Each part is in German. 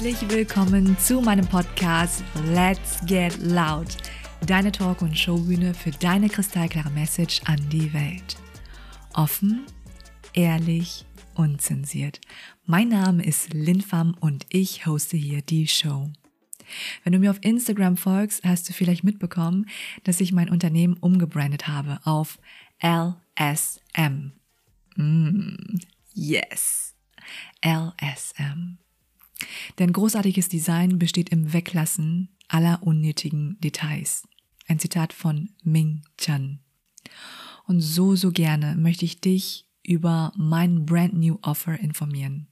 Herzlich willkommen zu meinem Podcast Let's Get Loud, deine Talk- und Showbühne für deine kristallklare Message an die Welt. Offen, ehrlich, unzensiert. Mein Name ist Lin Pham und ich hoste hier die Show. Wenn du mir auf Instagram folgst, hast du vielleicht mitbekommen, dass ich mein Unternehmen umgebrandet habe auf LSM. Mm, yes. LSM. Denn großartiges Design besteht im Weglassen aller unnötigen Details. Ein Zitat von Ming Chan. Und so, so gerne möchte ich dich über mein brand new Offer informieren.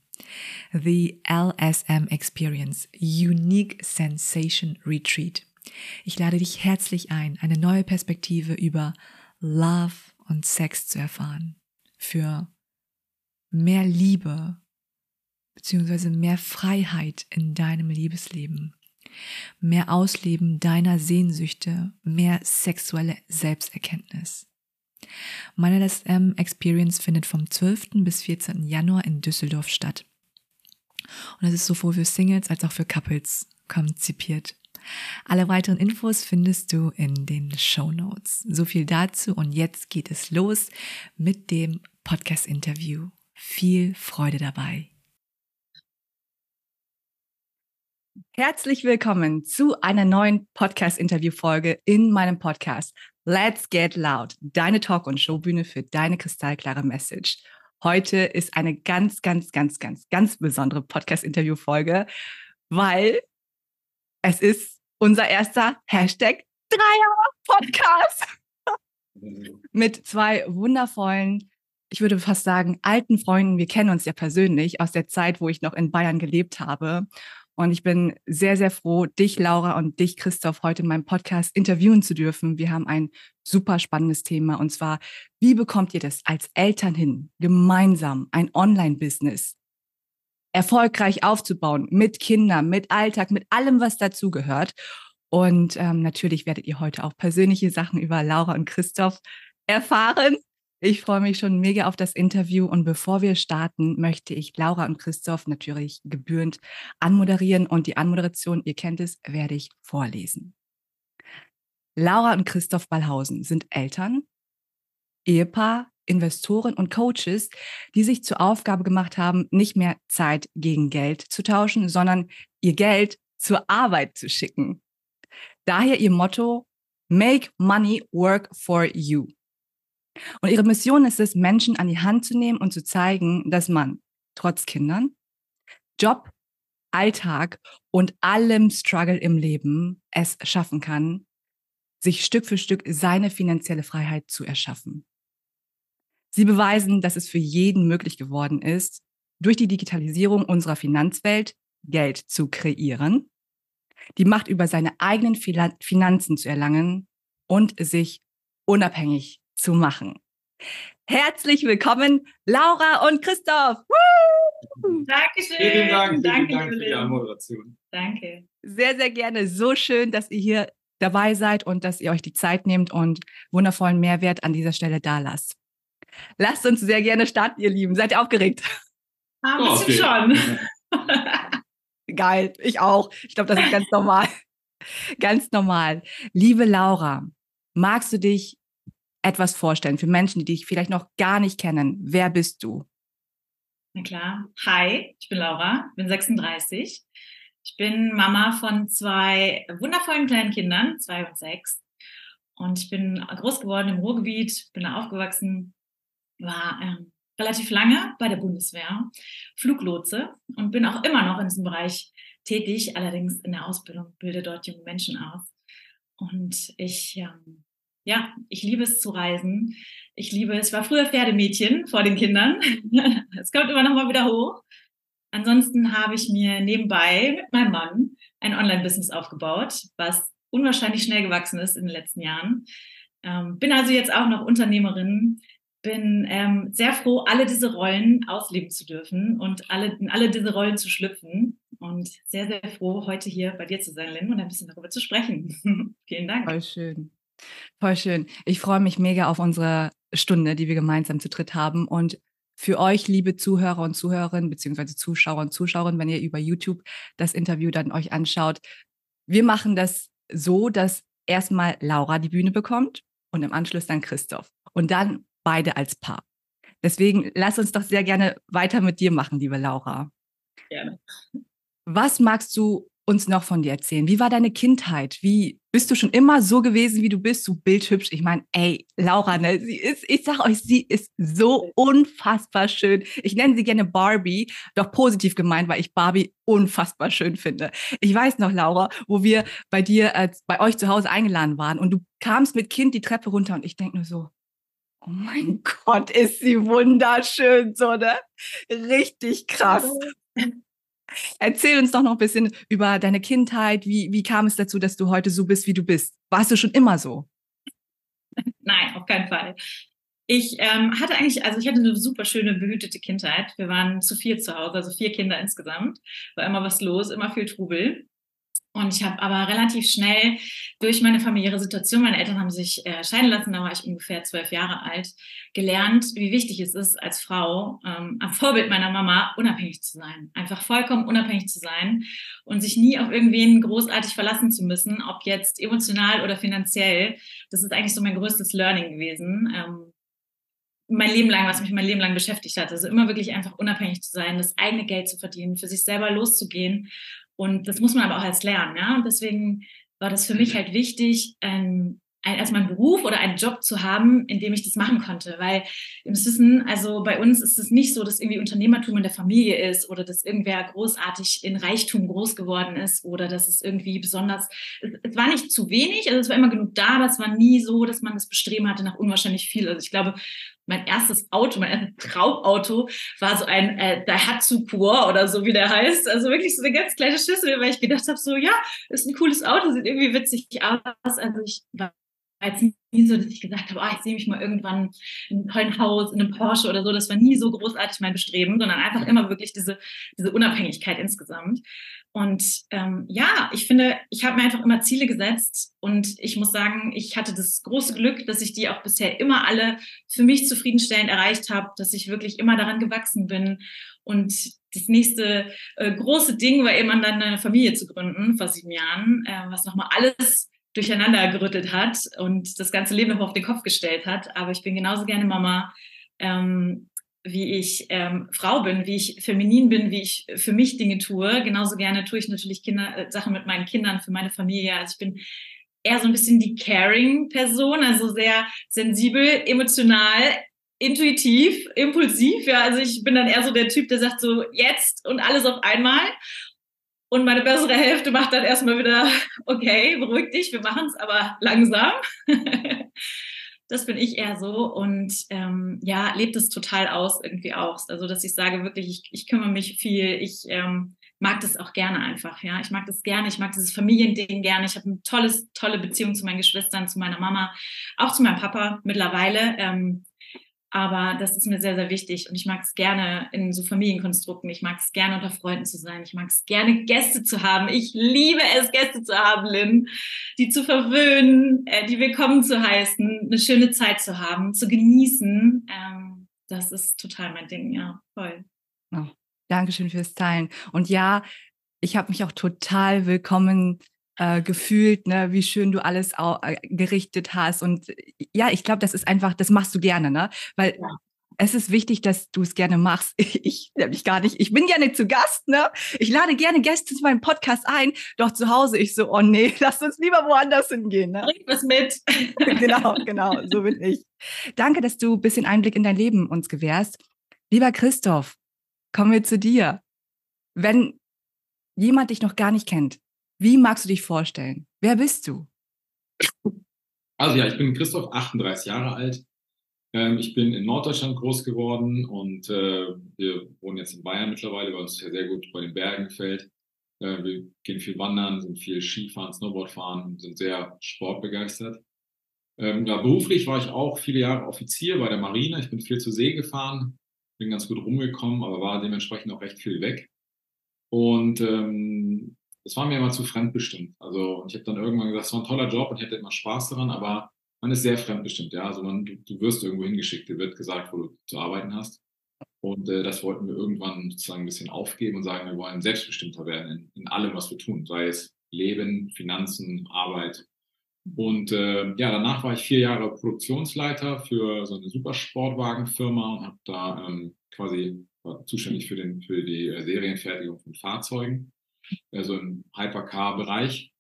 The LSM Experience Unique Sensation Retreat. Ich lade dich herzlich ein, eine neue Perspektive über Love und Sex zu erfahren. Für mehr Liebe beziehungsweise mehr Freiheit in deinem Liebesleben, mehr Ausleben deiner Sehnsüchte, mehr sexuelle Selbsterkenntnis. Meine LSM Experience findet vom 12. bis 14. Januar in Düsseldorf statt. Und es ist sowohl für Singles als auch für Couples konzipiert. Alle weiteren Infos findest du in den Show Notes. So viel dazu und jetzt geht es los mit dem Podcast-Interview. Viel Freude dabei. Herzlich willkommen zu einer neuen Podcast-Interview-Folge in meinem Podcast Let's Get Loud, deine Talk- und Showbühne für deine kristallklare Message. Heute ist eine ganz, ganz, ganz, ganz, ganz besondere Podcast-Interview-Folge, weil es ist unser erster Hashtag Dreier-Podcast mit zwei wundervollen, ich würde fast sagen, alten Freunden. Wir kennen uns ja persönlich aus der Zeit, wo ich noch in Bayern gelebt habe. Und ich bin sehr, sehr froh, dich, Laura, und dich, Christoph, heute in meinem Podcast interviewen zu dürfen. Wir haben ein super spannendes Thema. Und zwar, wie bekommt ihr das als Eltern hin, gemeinsam ein Online-Business erfolgreich aufzubauen, mit Kindern, mit Alltag, mit allem, was dazugehört? Und ähm, natürlich werdet ihr heute auch persönliche Sachen über Laura und Christoph erfahren. Ich freue mich schon mega auf das Interview und bevor wir starten, möchte ich Laura und Christoph natürlich gebührend anmoderieren und die Anmoderation, ihr kennt es, werde ich vorlesen. Laura und Christoph Ballhausen sind Eltern, Ehepaar, Investoren und Coaches, die sich zur Aufgabe gemacht haben, nicht mehr Zeit gegen Geld zu tauschen, sondern ihr Geld zur Arbeit zu schicken. Daher ihr Motto, Make Money Work for You. Und ihre Mission ist es, Menschen an die Hand zu nehmen und zu zeigen, dass man trotz Kindern, Job, Alltag und allem Struggle im Leben es schaffen kann, sich Stück für Stück seine finanzielle Freiheit zu erschaffen. Sie beweisen, dass es für jeden möglich geworden ist, durch die Digitalisierung unserer Finanzwelt Geld zu kreieren, die Macht über seine eigenen Finanzen zu erlangen und sich unabhängig zu machen. Herzlich willkommen, Laura und Christoph. Dankeschön. Vielen Dank, Danke, vielen Dank für die Anmoderation. Danke. Sehr, sehr gerne. So schön, dass ihr hier dabei seid und dass ihr euch die Zeit nehmt und wundervollen Mehrwert an dieser Stelle da lasst. Lasst uns sehr gerne starten, ihr Lieben. Seid ihr aufgeregt? Ah, ein bisschen Okay. schon. Geil, ich auch. Ich glaube, das ist ganz normal. Ganz normal. Liebe Laura, magst du dich etwas vorstellen für Menschen, die dich vielleicht noch gar nicht kennen? Wer bist du? Na klar. Hi, ich bin Laura, bin 36. Ich bin Mama von zwei wundervollen kleinen Kindern, zwei und sechs. Und ich bin groß geworden im Ruhrgebiet, bin da aufgewachsen, war ähm, relativ lange bei der Bundeswehr, Fluglotse und bin auch immer noch in diesem Bereich tätig, allerdings in der Ausbildung, bilde dort junge Menschen aus. Und ich, ähm, ja, ich liebe es zu reisen. Ich liebe es, ich war früher Pferdemädchen vor den Kindern. Es kommt immer noch mal wieder hoch. Ansonsten habe ich mir nebenbei mit meinem Mann ein Online-Business aufgebaut, was unwahrscheinlich schnell gewachsen ist in den letzten Jahren. Ähm, bin also jetzt auch noch Unternehmerin, bin ähm, sehr froh, alle diese Rollen ausleben zu dürfen und alle, in alle diese Rollen zu schlüpfen. Und sehr, sehr froh, heute hier bei dir zu sein, Lynn, und ein bisschen darüber zu sprechen. Vielen Dank. Voll schön. Voll schön. Ich freue mich mega auf unsere Stunde, die wir gemeinsam zu dritt haben. Und für euch, liebe Zuhörer und Zuhörerinnen, beziehungsweise Zuschauer und Zuschauerinnen, wenn ihr über YouTube das Interview dann euch anschaut. Wir machen das so, dass erstmal Laura die Bühne bekommt und im Anschluss dann Christoph. Und dann beide als Paar. Deswegen lass uns doch sehr gerne weiter mit dir machen, liebe Laura. Gerne. Was magst du uns noch von dir erzählen? Wie war deine Kindheit? Wie bist du schon immer so gewesen, wie du bist, so bildhübsch? Ich meine, ey, Laura, ne, sie ist, ich sag euch, sie ist so unfassbar schön. Ich nenne sie gerne Barbie, doch positiv gemeint, weil ich Barbie unfassbar schön finde. Ich weiß noch, Laura, wo wir bei dir, äh, bei euch zu Hause eingeladen waren und du kamst mit Kind die Treppe runter und ich denke nur so, oh mein Gott, ist sie wunderschön, so, ne? Richtig krass. Erzähl uns doch noch ein bisschen über deine Kindheit. Wie, wie kam es dazu, dass du heute so bist, wie du bist? Warst du schon immer so? Nein, auf keinen Fall. Ich ähm, hatte eigentlich, also ich hatte eine super schöne, behütete Kindheit. Wir waren zu vier zu Hause, also vier Kinder insgesamt. War immer was los, immer viel Trubel. Und ich habe aber relativ schnell durch meine familiäre Situation, meine Eltern haben sich äh, scheiden lassen, da war ich ungefähr zwölf Jahre alt, gelernt, wie wichtig es ist, als Frau ähm, am Vorbild meiner Mama unabhängig zu sein. Einfach vollkommen unabhängig zu sein und sich nie auf irgendwen großartig verlassen zu müssen, ob jetzt emotional oder finanziell. Das ist eigentlich so mein größtes Learning gewesen. Ähm, mein Leben lang, was mich mein Leben lang beschäftigt hat. Also immer wirklich einfach unabhängig zu sein, das eigene Geld zu verdienen, für sich selber loszugehen und das muss man aber auch erst lernen. Ja? Und deswegen war das für mich halt wichtig, ähm, ein, erstmal einen Beruf oder einen Job zu haben, in dem ich das machen konnte. Weil im Wissen, also bei uns ist es nicht so, dass irgendwie Unternehmertum in der Familie ist oder dass irgendwer großartig in Reichtum groß geworden ist oder dass es irgendwie besonders, es, es war nicht zu wenig, also es war immer genug da, aber es war nie so, dass man das Bestreben hatte nach unwahrscheinlich viel. Also ich glaube, mein erstes Auto, mein erstes Traumauto war so ein äh, Daihatsu Pur oder so, wie der heißt. Also wirklich so eine ganz kleine Schüssel, weil ich gedacht habe, so ja, ist ein cooles Auto, sieht irgendwie witzig aus. Also ich war jetzt nie so, dass ich gesagt habe, oh, ich sehe mich mal irgendwann in einem tollen Haus, in einem Porsche oder so. Das war nie so großartig mein Bestreben, sondern einfach immer wirklich diese, diese Unabhängigkeit insgesamt. Und ähm, ja, ich finde, ich habe mir einfach immer Ziele gesetzt und ich muss sagen, ich hatte das große Glück, dass ich die auch bisher immer alle für mich zufriedenstellend erreicht habe, dass ich wirklich immer daran gewachsen bin. Und das nächste äh, große Ding war eben dann eine Familie zu gründen vor sieben Jahren, äh, was nochmal alles durcheinander gerüttelt hat und das ganze Leben noch auf den Kopf gestellt hat. Aber ich bin genauso gerne Mama, ähm, wie ich ähm, Frau bin, wie ich feminin bin, wie ich für mich Dinge tue. Genauso gerne tue ich natürlich Kinder, äh, Sachen mit meinen Kindern, für meine Familie. Also ich bin eher so ein bisschen die Caring-Person, also sehr sensibel, emotional, intuitiv, impulsiv. Ja, also ich bin dann eher so der Typ, der sagt so jetzt und alles auf einmal. Und meine bessere Hälfte macht dann erstmal wieder, okay, beruhig dich, wir machen es aber langsam. das bin ich eher so und ähm, ja, lebt es total aus irgendwie auch. Also, dass ich sage wirklich, ich, ich kümmere mich viel, ich ähm, mag das auch gerne einfach, ja. Ich mag das gerne, ich mag dieses Familiending gerne. Ich habe eine tolles, tolle Beziehung zu meinen Geschwistern, zu meiner Mama, auch zu meinem Papa mittlerweile. Ähm, aber das ist mir sehr, sehr wichtig. Und ich mag es gerne in so Familienkonstrukten. Ich mag es gerne unter Freunden zu sein. Ich mag es gerne Gäste zu haben. Ich liebe es, Gäste zu haben, Lynn. Die zu verwöhnen, äh, die willkommen zu heißen, eine schöne Zeit zu haben, zu genießen. Ähm, das ist total mein Ding, ja, voll. Oh, Dankeschön fürs Teilen. Und ja, ich habe mich auch total willkommen äh, gefühlt, ne, wie schön du alles äh, gerichtet hast. Und ja, ich glaube, das ist einfach, das machst du gerne, ne? Weil ja. es ist wichtig, dass du es gerne machst. Ich nämlich gar nicht. Ich bin gerne zu Gast, ne? Ich lade gerne Gäste zu meinem Podcast ein, doch zu Hause ich so, oh nee, lass uns lieber woanders hingehen. Ne? Bring was mit. genau, genau, so bin ich. Danke, dass du ein bisschen Einblick in dein Leben uns gewährst. Lieber Christoph, kommen wir zu dir. Wenn jemand dich noch gar nicht kennt, wie magst du dich vorstellen? Wer bist du? Also ja, ich bin Christoph, 38 Jahre alt. Ähm, ich bin in Norddeutschland groß geworden und äh, wir wohnen jetzt in Bayern mittlerweile, weil uns ja sehr gut bei den Bergen gefällt. Äh, wir gehen viel wandern, sind viel Skifahren, Snowboardfahren, sind sehr sportbegeistert. Ähm, ja, beruflich war ich auch viele Jahre Offizier bei der Marine. Ich bin viel zur See gefahren, bin ganz gut rumgekommen, aber war dementsprechend auch recht viel weg. Und ähm, das war mir immer zu fremdbestimmt. Also ich habe dann irgendwann gesagt, es war ein toller Job und ich hätte immer Spaß daran, aber man ist sehr fremdbestimmt, ja. Also man, du, du wirst irgendwo hingeschickt, dir wird gesagt, wo du zu arbeiten hast. Und äh, das wollten wir irgendwann sozusagen ein bisschen aufgeben und sagen, wir wollen selbstbestimmter werden in, in allem, was wir tun, sei es Leben, Finanzen, Arbeit. Und äh, ja, danach war ich vier Jahre Produktionsleiter für so eine Supersportwagenfirma und habe da ähm, quasi war zuständig für, den, für die äh, Serienfertigung von Fahrzeugen, also im Hypercar-Bereich.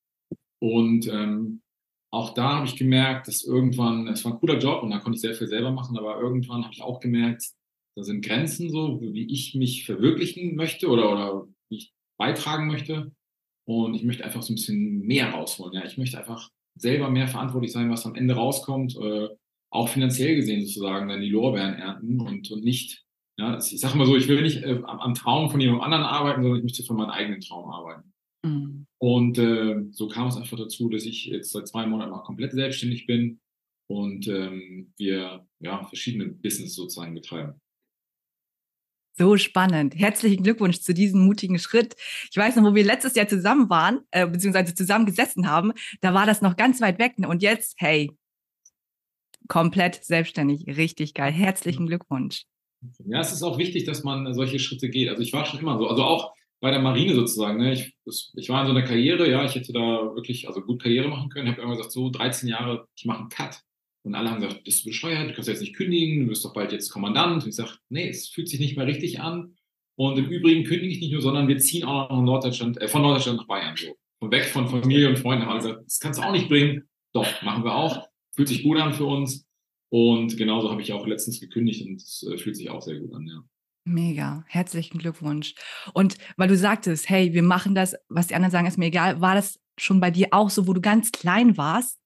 Und ähm, auch da habe ich gemerkt, dass irgendwann, es war ein cooler Job und da konnte ich sehr viel selber machen, aber irgendwann habe ich auch gemerkt, da sind Grenzen so, wie ich mich verwirklichen möchte oder, oder wie ich beitragen möchte. Und ich möchte einfach so ein bisschen mehr rausholen. Ja, ich möchte einfach selber mehr verantwortlich sein, was am Ende rauskommt, äh, auch finanziell gesehen sozusagen dann die Lorbeeren ernten und, und nicht, ja, ich sage mal so, ich will nicht äh, am, am, Traum von jemand anderen arbeiten, sondern ich möchte für meinen eigenen Traum arbeiten. Mhm. Und äh, so kam es einfach dazu, dass ich jetzt seit zwei Monaten auch komplett selbstständig bin und ähm, wir ja, verschiedene Business sozusagen betreiben. So spannend. Herzlichen Glückwunsch zu diesem mutigen Schritt. Ich weiß noch, wo wir letztes Jahr zusammen waren, äh, beziehungsweise zusammen gesessen haben, da war das noch ganz weit weg. Und jetzt, hey, komplett selbstständig. Richtig geil. Herzlichen Glückwunsch. Ja, es ist auch wichtig, dass man solche Schritte geht. Also ich war schon immer so, also auch bei der Marine sozusagen. Ne? Ich, das, ich war in so einer Karriere, ja, ich hätte da wirklich also gut Karriere machen können. Ich habe immer gesagt, so 13 Jahre, ich mache einen Cut. Und alle haben gesagt, bist du bescheuert, du kannst jetzt nicht kündigen, du bist doch bald jetzt Kommandant. Und ich sage, nee, es fühlt sich nicht mehr richtig an. Und im Übrigen kündige ich nicht nur, sondern wir ziehen auch noch Norddeutschland, äh, von Norddeutschland nach Bayern. So. Und weg von Familie und Freunden haben alle gesagt, das kannst du auch nicht bringen. Doch, machen wir auch. Fühlt sich gut an für uns. Und genauso habe ich auch letztens gekündigt und es äh, fühlt sich auch sehr gut an, ja. Mega, herzlichen Glückwunsch. Und weil du sagtest, hey, wir machen das, was die anderen sagen, ist mir egal, war das schon bei dir auch so, wo du ganz klein warst?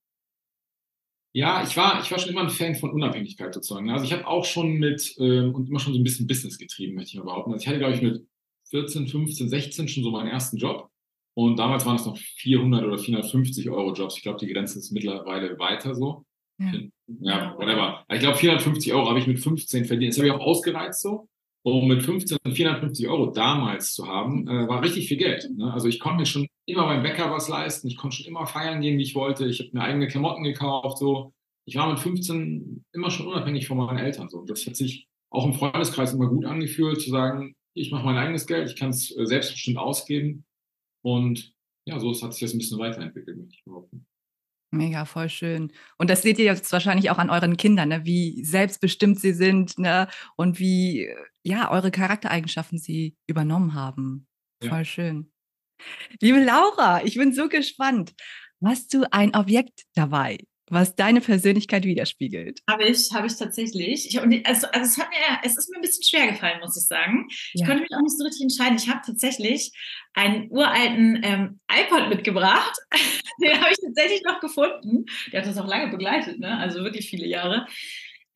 Ja, ich war, ich war schon immer ein Fan von Unabhängigkeit sozusagen. Also ich habe auch schon mit ähm, und immer schon so ein bisschen Business getrieben, möchte ich mal behaupten. Also ich hatte, glaube ich, mit 14, 15, 16 schon so meinen ersten Job. Und damals waren es noch 400 oder 450 Euro Jobs. Ich glaube, die Grenze ist mittlerweile weiter so. Ja, whatever. Ich glaube, 450 Euro habe ich mit 15 verdient. Das habe ich auch ausgereizt so. Und mit 15 und 450 Euro damals zu haben, äh, war richtig viel Geld. Ne? Also ich konnte mir schon immer beim Bäcker was leisten. Ich konnte schon immer feiern gehen, wie ich wollte. Ich habe mir eigene Klamotten gekauft. So. Ich war mit 15 immer schon unabhängig von meinen Eltern. So. Das hat sich auch im Freundeskreis immer gut angefühlt, zu sagen, ich mache mein eigenes Geld, ich kann es äh, selbstbestimmt ausgeben. Und ja, so hat sich das ein bisschen weiterentwickelt, möchte ich behaupten. Mega, voll schön. Und das seht ihr jetzt wahrscheinlich auch an euren Kindern, ne? wie selbstbestimmt sie sind ne? und wie ja, eure Charaktereigenschaften sie übernommen haben. Ja. Voll schön. Liebe Laura, ich bin so gespannt. Hast du ein Objekt dabei, was deine Persönlichkeit widerspiegelt. Habe ich, habe ich tatsächlich. Ich, also, also es, hat mir, es ist mir ein bisschen schwer gefallen, muss ich sagen. Ich ja. konnte mich auch nicht so richtig entscheiden. Ich habe tatsächlich einen uralten ähm, iPod mitgebracht. Den habe ich tatsächlich noch gefunden. Der hat das auch lange begleitet, ne? also wirklich viele Jahre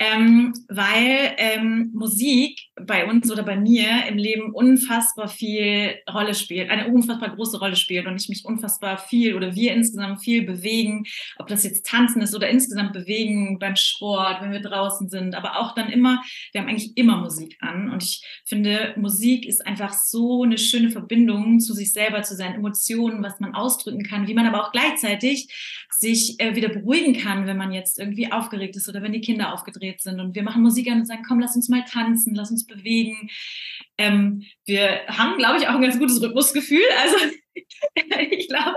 ähm, weil ähm, Musik bei uns oder bei mir im Leben unfassbar viel Rolle spielt, eine unfassbar große Rolle spielt und ich mich unfassbar viel oder wir insgesamt viel bewegen, ob das jetzt Tanzen ist oder insgesamt bewegen beim Sport, wenn wir draußen sind, aber auch dann immer, wir haben eigentlich immer Musik an und ich finde, Musik ist einfach so eine schöne Verbindung zu sich selber, zu seinen Emotionen, was man ausdrücken kann, wie man aber auch gleichzeitig sich äh, wieder beruhigen kann, wenn man jetzt irgendwie aufgeregt ist oder wenn die Kinder aufgedreht sind. Und wir machen Musik an und sagen, komm, lass uns mal tanzen, lass uns bewegen. Ähm, wir haben, glaube ich, auch ein ganz gutes Rhythmusgefühl. Also ich glaube,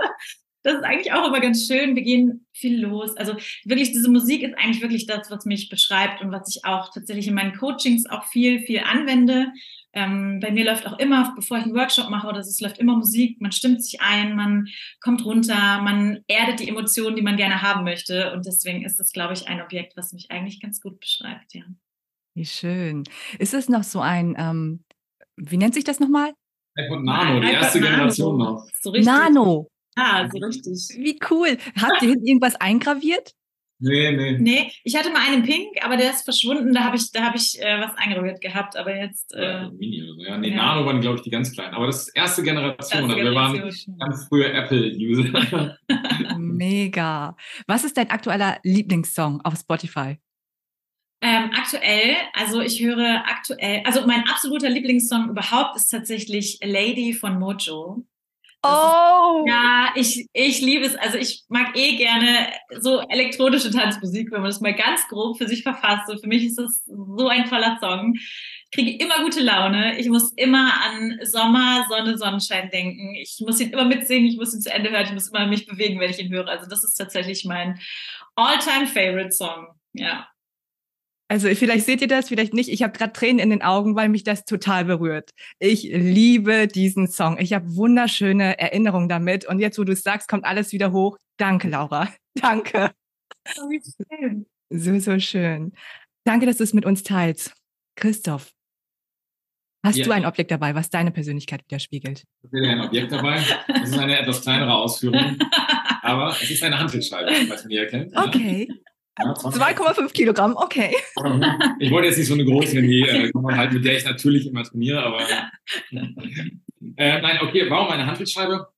das ist eigentlich auch immer ganz schön. Wir gehen viel los. Also wirklich, diese Musik ist eigentlich wirklich das, was mich beschreibt und was ich auch tatsächlich in meinen Coachings auch viel, viel anwende. Ähm, bei mir läuft auch immer, bevor ich einen Workshop mache oder so, es läuft immer Musik, man stimmt sich ein, man kommt runter, man erdet die Emotionen, die man gerne haben möchte. Und deswegen ist es, glaube ich, ein Objekt, was mich eigentlich ganz gut beschreibt, ja. Wie schön. Ist es noch so ein, ähm, wie nennt sich das nochmal? iPod Nano, die erste Nano. Generation noch. So Nano. Ah, so richtig. Wie cool. Habt ihr irgendwas eingraviert? Nee, nee. Nee, ich hatte mal einen Pink, aber der ist verschwunden. Da habe ich, da hab ich äh, was eingraviert gehabt, aber jetzt. Äh, Mini oder so. Ja, nee, ja. Nano waren, glaube ich, die ganz kleinen. Aber das ist erste Generation. Erste also wir waren ganz frühe Apple-User. Mega. Was ist dein aktueller Lieblingssong auf Spotify? Ähm, aktuell, also ich höre aktuell, also mein absoluter Lieblingssong überhaupt ist tatsächlich Lady von Mojo. Oh! ja, ich, ich liebe es. Also ich mag eh gerne so elektronische Tanzmusik, wenn man das mal ganz grob für sich verfasst. Und für mich ist das so ein toller Song. Ich kriege immer gute Laune. Ich muss immer an Sommer, Sonne, Sonnenschein denken. Ich muss ihn immer mitsingen. Ich muss ihn zu Ende hören. Ich muss immer mich bewegen, wenn ich ihn höre. Also das ist tatsächlich mein all-time favorite Song. Ja. Also vielleicht seht ihr das, vielleicht nicht. Ich habe gerade Tränen in den Augen, weil mich das total berührt. Ich liebe diesen Song. Ich habe wunderschöne Erinnerungen damit. Und jetzt, wo du es sagst, kommt alles wieder hoch. Danke, Laura. Danke. Oh, wie schön. So, so schön. Danke, dass du es mit uns teilst. Christoph, hast Ja. du ein Objekt dabei, was deine Persönlichkeit widerspiegelt? Ich habe wieder ein Objekt dabei. Das ist eine etwas kleinere Ausführung, aber es ist eine Handelsscheibe, was man hier erkennt. Okay. Ja, 20 2,5 Kilogramm, okay. Ich wollte jetzt nicht so eine große, die äh, halt, mit der ich natürlich immer trainiere, aber. Äh, nein, okay, warum eine Handelsscheibe?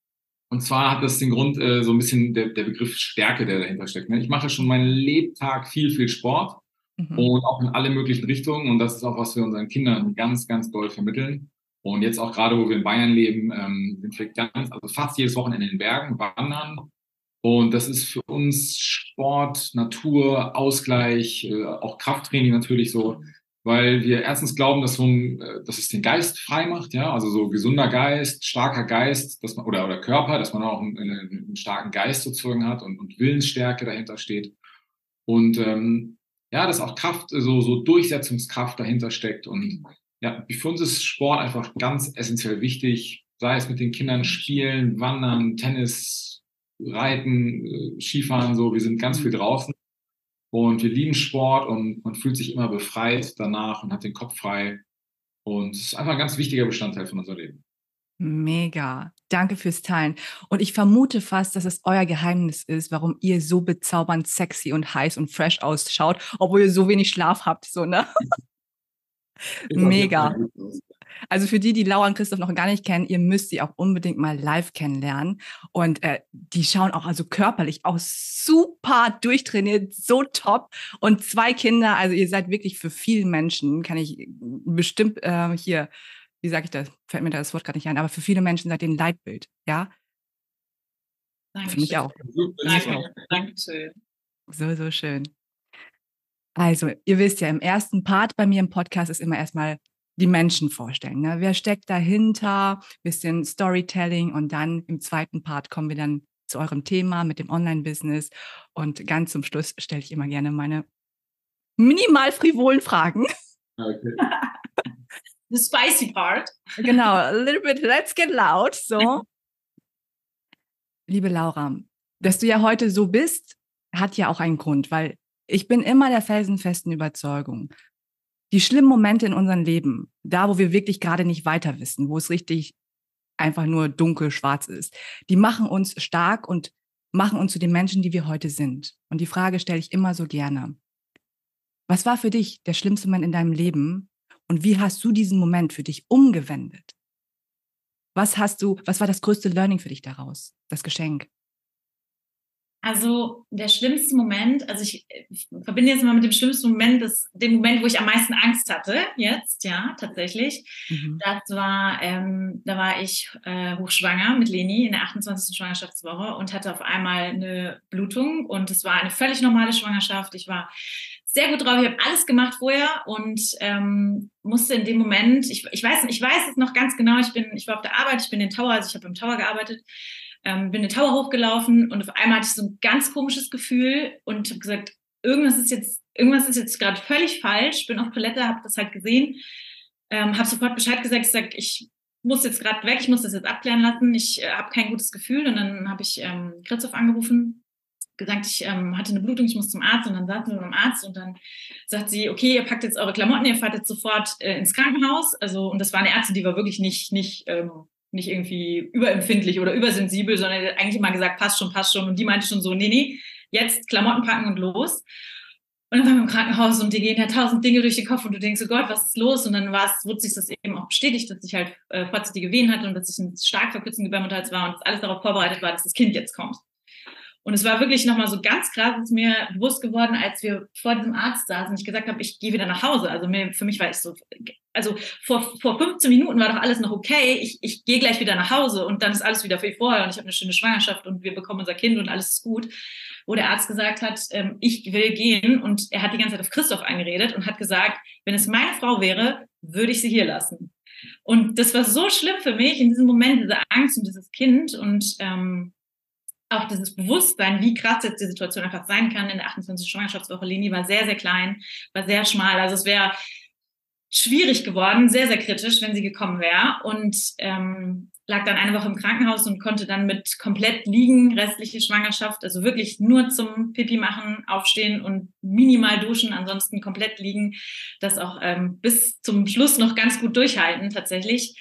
Und zwar hat das den Grund, äh, so ein bisschen der, der Begriff Stärke, der dahinter steckt. Ne? Ich mache schon meinen Lebtag viel, viel Sport Mhm. und auch in alle möglichen Richtungen. Und das ist auch, was wir unseren Kindern ganz, ganz doll vermitteln. Und jetzt auch gerade, wo wir in Bayern leben, ähm, sind wir ganz, also fast jedes Wochenende in den Bergen wandern. Und das ist für uns Sport, Natur, Ausgleich, äh, auch Krafttraining natürlich so, weil wir erstens glauben, dass, so ein, äh, dass es den Geist frei macht, ja, also so gesunder Geist, starker Geist, dass man, oder, oder Körper, dass man auch einen, einen, starken Geist sozusagen hat und, und Willensstärke dahinter steht. Und ähm, ja, dass auch Kraft, so, so Durchsetzungskraft dahinter steckt. Und ja, für uns ist Sport einfach ganz essentiell wichtig, sei es mit den Kindern spielen, wandern, Tennis, Reiten, äh, Skifahren, so. Wir sind ganz viel draußen und wir lieben Sport und man fühlt sich immer befreit danach und hat den Kopf frei. Und es ist einfach ein ganz wichtiger Bestandteil von unserem Leben. Mega. Danke fürs Teilen. Und ich vermute fast, dass es euer Geheimnis ist, warum ihr so bezaubernd sexy und heiß und fresh ausschaut, obwohl ihr so wenig Schlaf habt, so, ne? Mega. Also für die, die Laura und Christoph noch gar nicht kennen, ihr müsst sie auch unbedingt mal live kennenlernen. Und äh, die schauen auch also körperlich auch super durchtrainiert, so top. Und zwei Kinder, also ihr seid wirklich für viele Menschen, kann ich bestimmt äh, hier, wie sage ich das, fällt mir das Wort gerade nicht ein, aber für viele Menschen seid ihr ein Leitbild, ja? Für mich auch. Danke, Dankeschön. So, so schön. Also, ihr wisst ja, im ersten Part bei mir im Podcast ist immer erstmal die Menschen vorstellen. Ne? Wer steckt dahinter? Bisschen Storytelling und dann im zweiten Part kommen wir dann zu eurem Thema mit dem Online-Business und ganz zum Schluss stelle ich immer gerne meine minimal frivolen Fragen. Okay. The spicy part. genau, a little bit, let's get loud. So. Liebe Laura, dass du ja heute so bist, hat ja auch einen Grund, weil ich bin immer der felsenfesten Überzeugung, die schlimmen Momente in unserem Leben, da wo wir wirklich gerade nicht weiter wissen, wo es richtig einfach nur dunkel, schwarz ist, die machen uns stark und machen uns zu den Menschen, die wir heute sind. Und die Frage stelle ich immer so gerne. Was war für dich der schlimmste Moment in deinem Leben und wie hast du diesen Moment für dich umgewendet? Was hast du, was war das größte Learning für dich daraus? Das Geschenk? Also der schlimmste Moment, also ich, ich verbinde jetzt mal mit dem schlimmsten Moment, das, dem Moment, wo ich am meisten Angst hatte, jetzt, ja, tatsächlich. Mhm. Das war, ähm, da war ich äh, hochschwanger mit Leni in der 28. Schwangerschaftswoche und hatte auf einmal eine Blutung und es war eine völlig normale Schwangerschaft. Ich war sehr gut drauf, ich habe alles gemacht vorher und ähm, musste in dem Moment, ich, ich weiß, ich weiß es noch ganz genau, ich bin, ich war auf der Arbeit, ich bin in den Tower, also ich habe im Tower gearbeitet, ähm, bin den Tower hochgelaufen und auf einmal hatte ich so ein ganz komisches Gefühl und habe gesagt, irgendwas ist jetzt, irgendwas ist jetzt gerade völlig falsch. Bin auf Toilette, habe das halt gesehen, ähm, habe sofort Bescheid gesagt, ich sag, ich muss jetzt gerade weg, ich muss das jetzt abklären lassen, ich äh, habe kein gutes Gefühl und dann habe ich ähm, Christoph angerufen, gesagt, ich ähm, hatte eine Blutung, ich muss zum Arzt und dann saßen wir beim Arzt und dann sagt sie, okay, ihr packt jetzt eure Klamotten, ihr fahrt jetzt sofort äh, ins Krankenhaus. Also und das war eine Ärztin, die war wirklich nicht nicht ähm, nicht irgendwie überempfindlich oder übersensibel, sondern eigentlich immer gesagt, passt schon, passt schon. Und die meinte schon so, nee, nee, jetzt Klamotten packen und los. Und dann waren wir im Krankenhaus und dir gehen ja tausend Dinge durch den Kopf und du denkst, oh Gott, was ist los? Und dann war es, wurde sich das eben auch bestätigt, dass ich halt äh, Wehen hatte und dass ich ein stark verkürzten Gebärmutterhals war und dass alles darauf vorbereitet war, dass das Kind jetzt kommt. Und es war wirklich nochmal so ganz krass, ist mir bewusst geworden, als wir vor diesem Arzt saßen und ich gesagt habe, ich gehe wieder nach Hause. Also mir, für mich war ich so, also vor, vor 15 Minuten war doch alles noch okay, ich, ich gehe gleich wieder nach Hause und dann ist alles wieder wie vorher und ich habe eine schöne Schwangerschaft und wir bekommen unser Kind und alles ist gut. Wo der Arzt gesagt hat, ähm, ich will gehen und er hat die ganze Zeit auf Christoph eingeredet und hat gesagt, wenn es meine Frau wäre, würde ich sie hier lassen. Und das war so schlimm für mich in diesem Moment, diese Angst um dieses Kind und ähm, auch dieses Bewusstsein, wie krass jetzt die Situation einfach sein kann in der 28. Schwangerschaftswoche. Leni war sehr, sehr klein, war sehr schmal. Also es wäre schwierig geworden, sehr, sehr kritisch, wenn sie gekommen wäre. Und ähm, lag dann eine Woche im Krankenhaus und konnte dann mit komplett liegen, restliche Schwangerschaft, also wirklich nur zum Pipi machen, aufstehen und minimal duschen, ansonsten komplett liegen, das auch ähm, bis zum Schluss noch ganz gut durchhalten tatsächlich.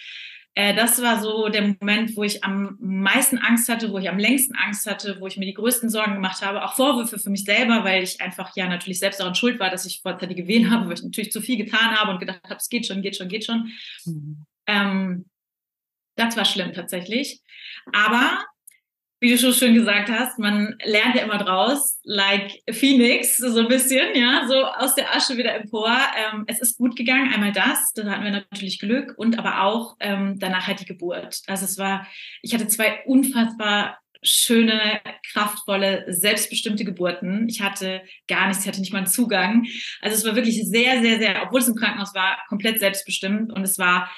Äh, das war so der Moment, wo ich am meisten Angst hatte, wo ich am längsten Angst hatte, wo ich mir die größten Sorgen gemacht habe. Auch Vorwürfe für mich selber, weil ich einfach ja natürlich selbst daran schuld war, dass ich vorzeitig gewählt habe, weil ich natürlich zu viel getan habe und gedacht habe, es geht schon, geht schon, geht schon. Mhm. Ähm, das war schlimm tatsächlich. Aber wie du schon schön gesagt hast, man lernt ja immer draus, like Phoenix, so ein bisschen, ja, so aus der Asche wieder empor. Ähm, es ist gut gegangen, einmal das, da hatten wir natürlich Glück und aber auch ähm, danach halt die Geburt. Also es war, ich hatte zwei unfassbar schöne, kraftvolle, selbstbestimmte Geburten. Ich hatte gar nichts, ich hatte nicht mal einen Zugang. Also es war wirklich sehr, sehr, sehr, obwohl es im Krankenhaus war, komplett selbstbestimmt und es war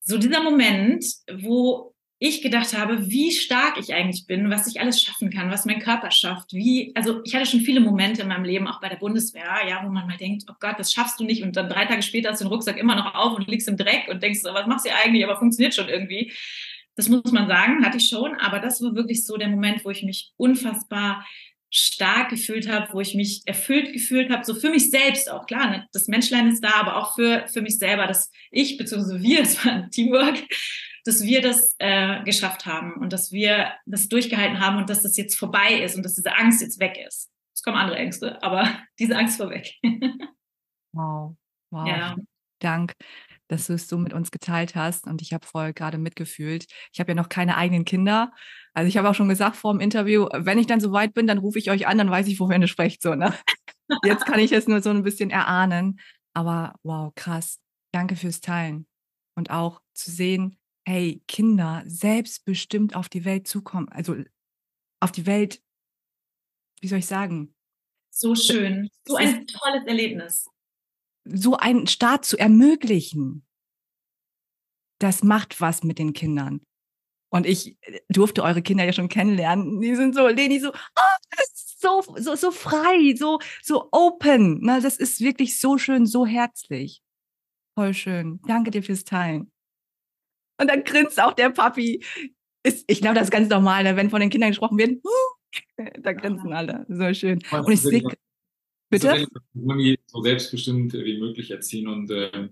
so dieser Moment, wo ich gedacht habe, wie stark ich eigentlich bin, was ich alles schaffen kann, was mein Körper schafft, wie, also ich hatte schon viele Momente in meinem Leben, auch bei der Bundeswehr, ja, wo man mal denkt, oh Gott, das schaffst du nicht und dann drei Tage später hast du den Rucksack immer noch auf und liegst im Dreck und denkst, was machst du eigentlich, aber funktioniert schon irgendwie. Das muss man sagen, hatte ich schon, aber das war wirklich so der Moment, wo ich mich unfassbar stark gefühlt habe, wo ich mich erfüllt gefühlt habe, so für mich selbst auch, klar, ne? das Menschlein ist da, aber auch für, für mich selber, dass ich, beziehungsweise wir, es war ein Teamwork, dass wir das äh, geschafft haben und dass wir das durchgehalten haben und dass das jetzt vorbei ist und dass diese Angst jetzt weg ist. Es kommen andere Ängste, aber diese Angst war weg. wow, wow. Ja. Dank, dass du es so mit uns geteilt hast und ich habe voll gerade mitgefühlt. Ich habe ja noch keine eigenen Kinder. Also ich habe auch schon gesagt vor dem Interview, wenn ich dann so weit bin, dann rufe ich euch an, dann weiß ich, wovon ihr sprecht. So, ne? Jetzt kann ich es nur so ein bisschen erahnen. Aber wow, krass. Danke fürs Teilen. Und auch zu sehen, hey, Kinder selbstbestimmt auf die Welt zukommen, also auf die Welt, wie soll ich sagen? So schön, so ein tolles Erlebnis. So einen Start zu ermöglichen, das macht was mit den Kindern. Und ich äh, durfte eure Kinder ja schon kennenlernen. Die sind so, Leni, so, oh, so, so, so frei, so, so open. Na, das ist wirklich so schön, so herzlich. Voll schön. Danke dir fürs Teilen. Und dann grinst auch der Papi. Ist, ich glaube, das ist ganz normal, ne? wenn von den Kindern gesprochen wird. da grinsen alle. So schön. Und ich sehe. Bitte? So selbstbestimmt wie möglich erziehen und äh,